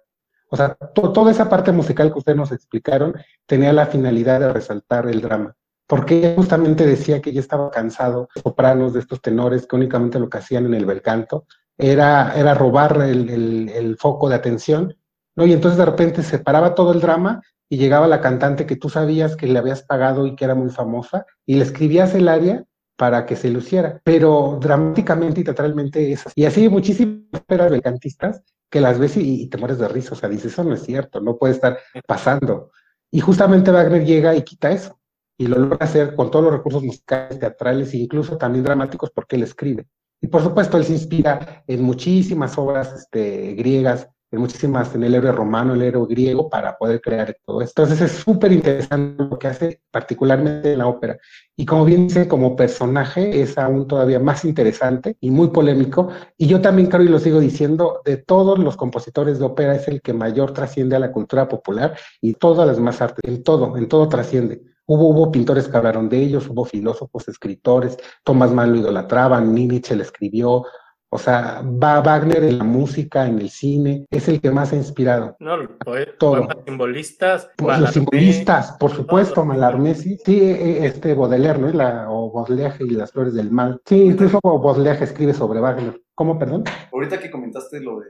[SPEAKER 1] O sea, to- toda esa parte musical que ustedes nos explicaron tenía la finalidad de resaltar el drama. Porque justamente decía que ya estaba cansado de sopranos, de estos tenores que únicamente lo que hacían en el bel canto era, era robar el, el- foco de atención, ¿no? Y entonces de repente se paraba todo el drama y llegaba la cantante que tú sabías que le habías pagado y que era muy famosa y le escribías el aria para que se luciera, pero dramáticamente y teatralmente es así. Y así muchísimas óperas belcantistas que las ves y, y te mueres de risa, o sea, dices, eso no es cierto, no puede estar pasando. Y justamente Wagner llega y quita eso, y lo logra hacer con todos los recursos musicales, teatrales e incluso también dramáticos porque él escribe. Y por supuesto, él se inspira en muchísimas obras este, griegas, en muchísimas, en el héroe romano, el héroe griego, para poder crear todo esto. Entonces es súper interesante lo que hace, particularmente en la ópera. Y como bien dice, como personaje es aún todavía más interesante y muy polémico. Y yo también creo y lo sigo diciendo, de todos los compositores de ópera es el que mayor trasciende a la cultura popular y todas las demás artes, en todo, en todo trasciende. Hubo, hubo pintores que hablaron de ellos, hubo filósofos, escritores, Thomas Mann lo idolatraban, Nietzsche le escribió, o sea, va Wagner en la música, en el cine, es el que más ha inspirado.
[SPEAKER 2] No, poe-
[SPEAKER 1] Todo.
[SPEAKER 2] simbolistas.
[SPEAKER 1] Pues los simbolistas, por supuesto,
[SPEAKER 2] todos.
[SPEAKER 1] Mallarmé, sí, sí, eh, este Baudelaire, ¿no? La, o Baudelaire y las flores del mal. Sí, incluso Baudelaire escribe sobre Wagner. ¿Cómo, perdón?
[SPEAKER 3] Ahorita que comentaste lo de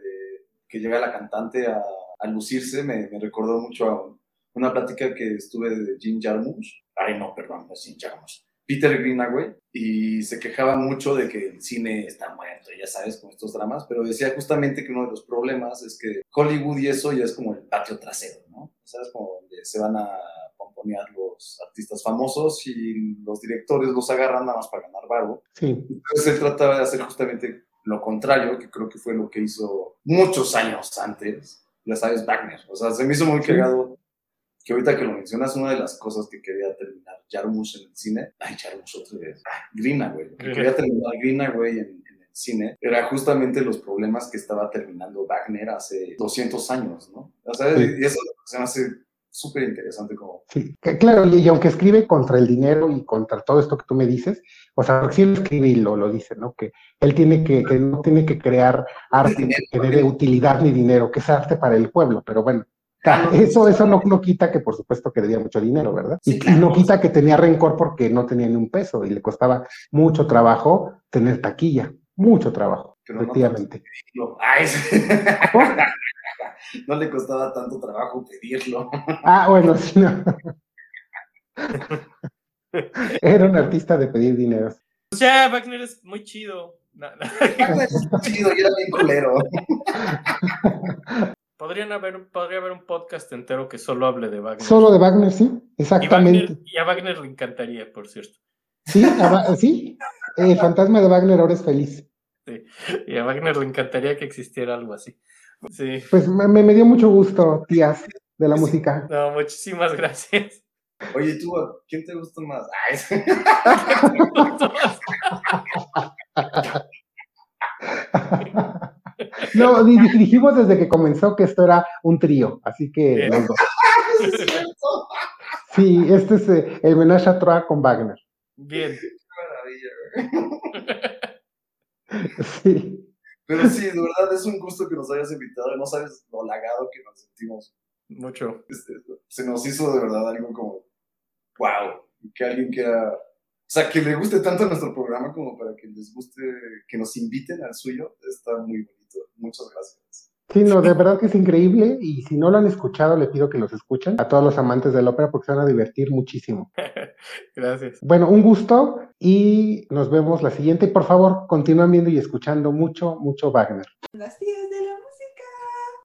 [SPEAKER 3] que llega la cantante a, a lucirse, me, me recordó mucho a una plática que estuve de Jim Jarmusch. Ay, no, perdón, no es Jim Jarmusch. Peter Greenaway, y se quejaba mucho de que el cine está muerto, ya sabes, con estos dramas, pero decía justamente que uno de los problemas es que Hollywood y eso ya es como el patio trasero, ¿no? ¿Sabes? Como donde se van a pomponear los artistas famosos y los directores los agarran nada más para ganar barro.
[SPEAKER 1] Sí,
[SPEAKER 3] Entonces él trataba de hacer justamente lo contrario, que creo que fue lo que hizo muchos años antes, ya sabes, Wagner. O sea, se me hizo muy cagado que ahorita que lo mencionas, una de las cosas que quería terminar Jarmusch en el cine, ay, Jarmusch otra vez, Grina, güey, que quería terminar Grina, güey, en, en, el cine, era justamente los problemas que estaba terminando Wagner hace 200 años, ¿no? O sea, sí. y eso se me hace súper interesante como...
[SPEAKER 1] Sí, claro, y, aunque escribe contra el dinero y contra todo esto que tú me dices, o sea, porque sí lo escribe y lo, lo dice, ¿no? Que él tiene que, que no tiene que crear arte que dé utilidad ni dinero, que es arte para el pueblo, pero bueno, eso, eso no, no, quita que por supuesto que debía mucho dinero, ¿verdad? Sí, claro. Y no quita que tenía rencor porque no tenía ni un peso y le costaba mucho trabajo tener taquilla, mucho trabajo, Pero efectivamente.
[SPEAKER 3] No, no le costaba tanto trabajo pedirlo.
[SPEAKER 1] Ah, bueno, sí, no. Era un artista de pedir dinero.
[SPEAKER 2] O sea, Wagner es muy chido.
[SPEAKER 3] No, no. Wagner es muy chido y era bien culero.
[SPEAKER 2] Podrían haber, podría haber un podcast entero que solo hable de Wagner.
[SPEAKER 1] Solo de Wagner, sí, exactamente.
[SPEAKER 2] Y, Wagner, y a Wagner le encantaría, por cierto.
[SPEAKER 1] Sí, a, sí. El fantasma de Wagner ahora es feliz.
[SPEAKER 2] Sí, y a Wagner le encantaría que existiera algo así. Sí.
[SPEAKER 1] Pues me, me dio mucho gusto, tías, de la sí. música.
[SPEAKER 2] No, muchísimas gracias.
[SPEAKER 3] Oye, tú, ¿quién te gusta más? Ay,
[SPEAKER 1] No, dijimos desde que comenzó que esto era un trío, así que los dos. Sí, este es eh, el menage a trois con Wagner.
[SPEAKER 2] Bien.
[SPEAKER 3] Qué maravilla, Sí. Pero sí, de verdad es un gusto que nos hayas invitado. No sabes lo halagado que nos sentimos.
[SPEAKER 2] Mucho.
[SPEAKER 3] Este, se nos hizo de verdad algo como, wow, que alguien quiera o sea, que le guste tanto nuestro programa como para que les guste, que nos inviten al suyo, está muy Muchas gracias.
[SPEAKER 1] Sí, no, de verdad que es increíble y si no lo han escuchado, le pido que los escuchen a todos los amantes de la ópera porque se van a divertir muchísimo.
[SPEAKER 2] Gracias.
[SPEAKER 1] Bueno, un gusto y nos vemos la siguiente. Y por favor, continúen viendo y escuchando mucho, mucho Wagner.
[SPEAKER 4] Las tías de la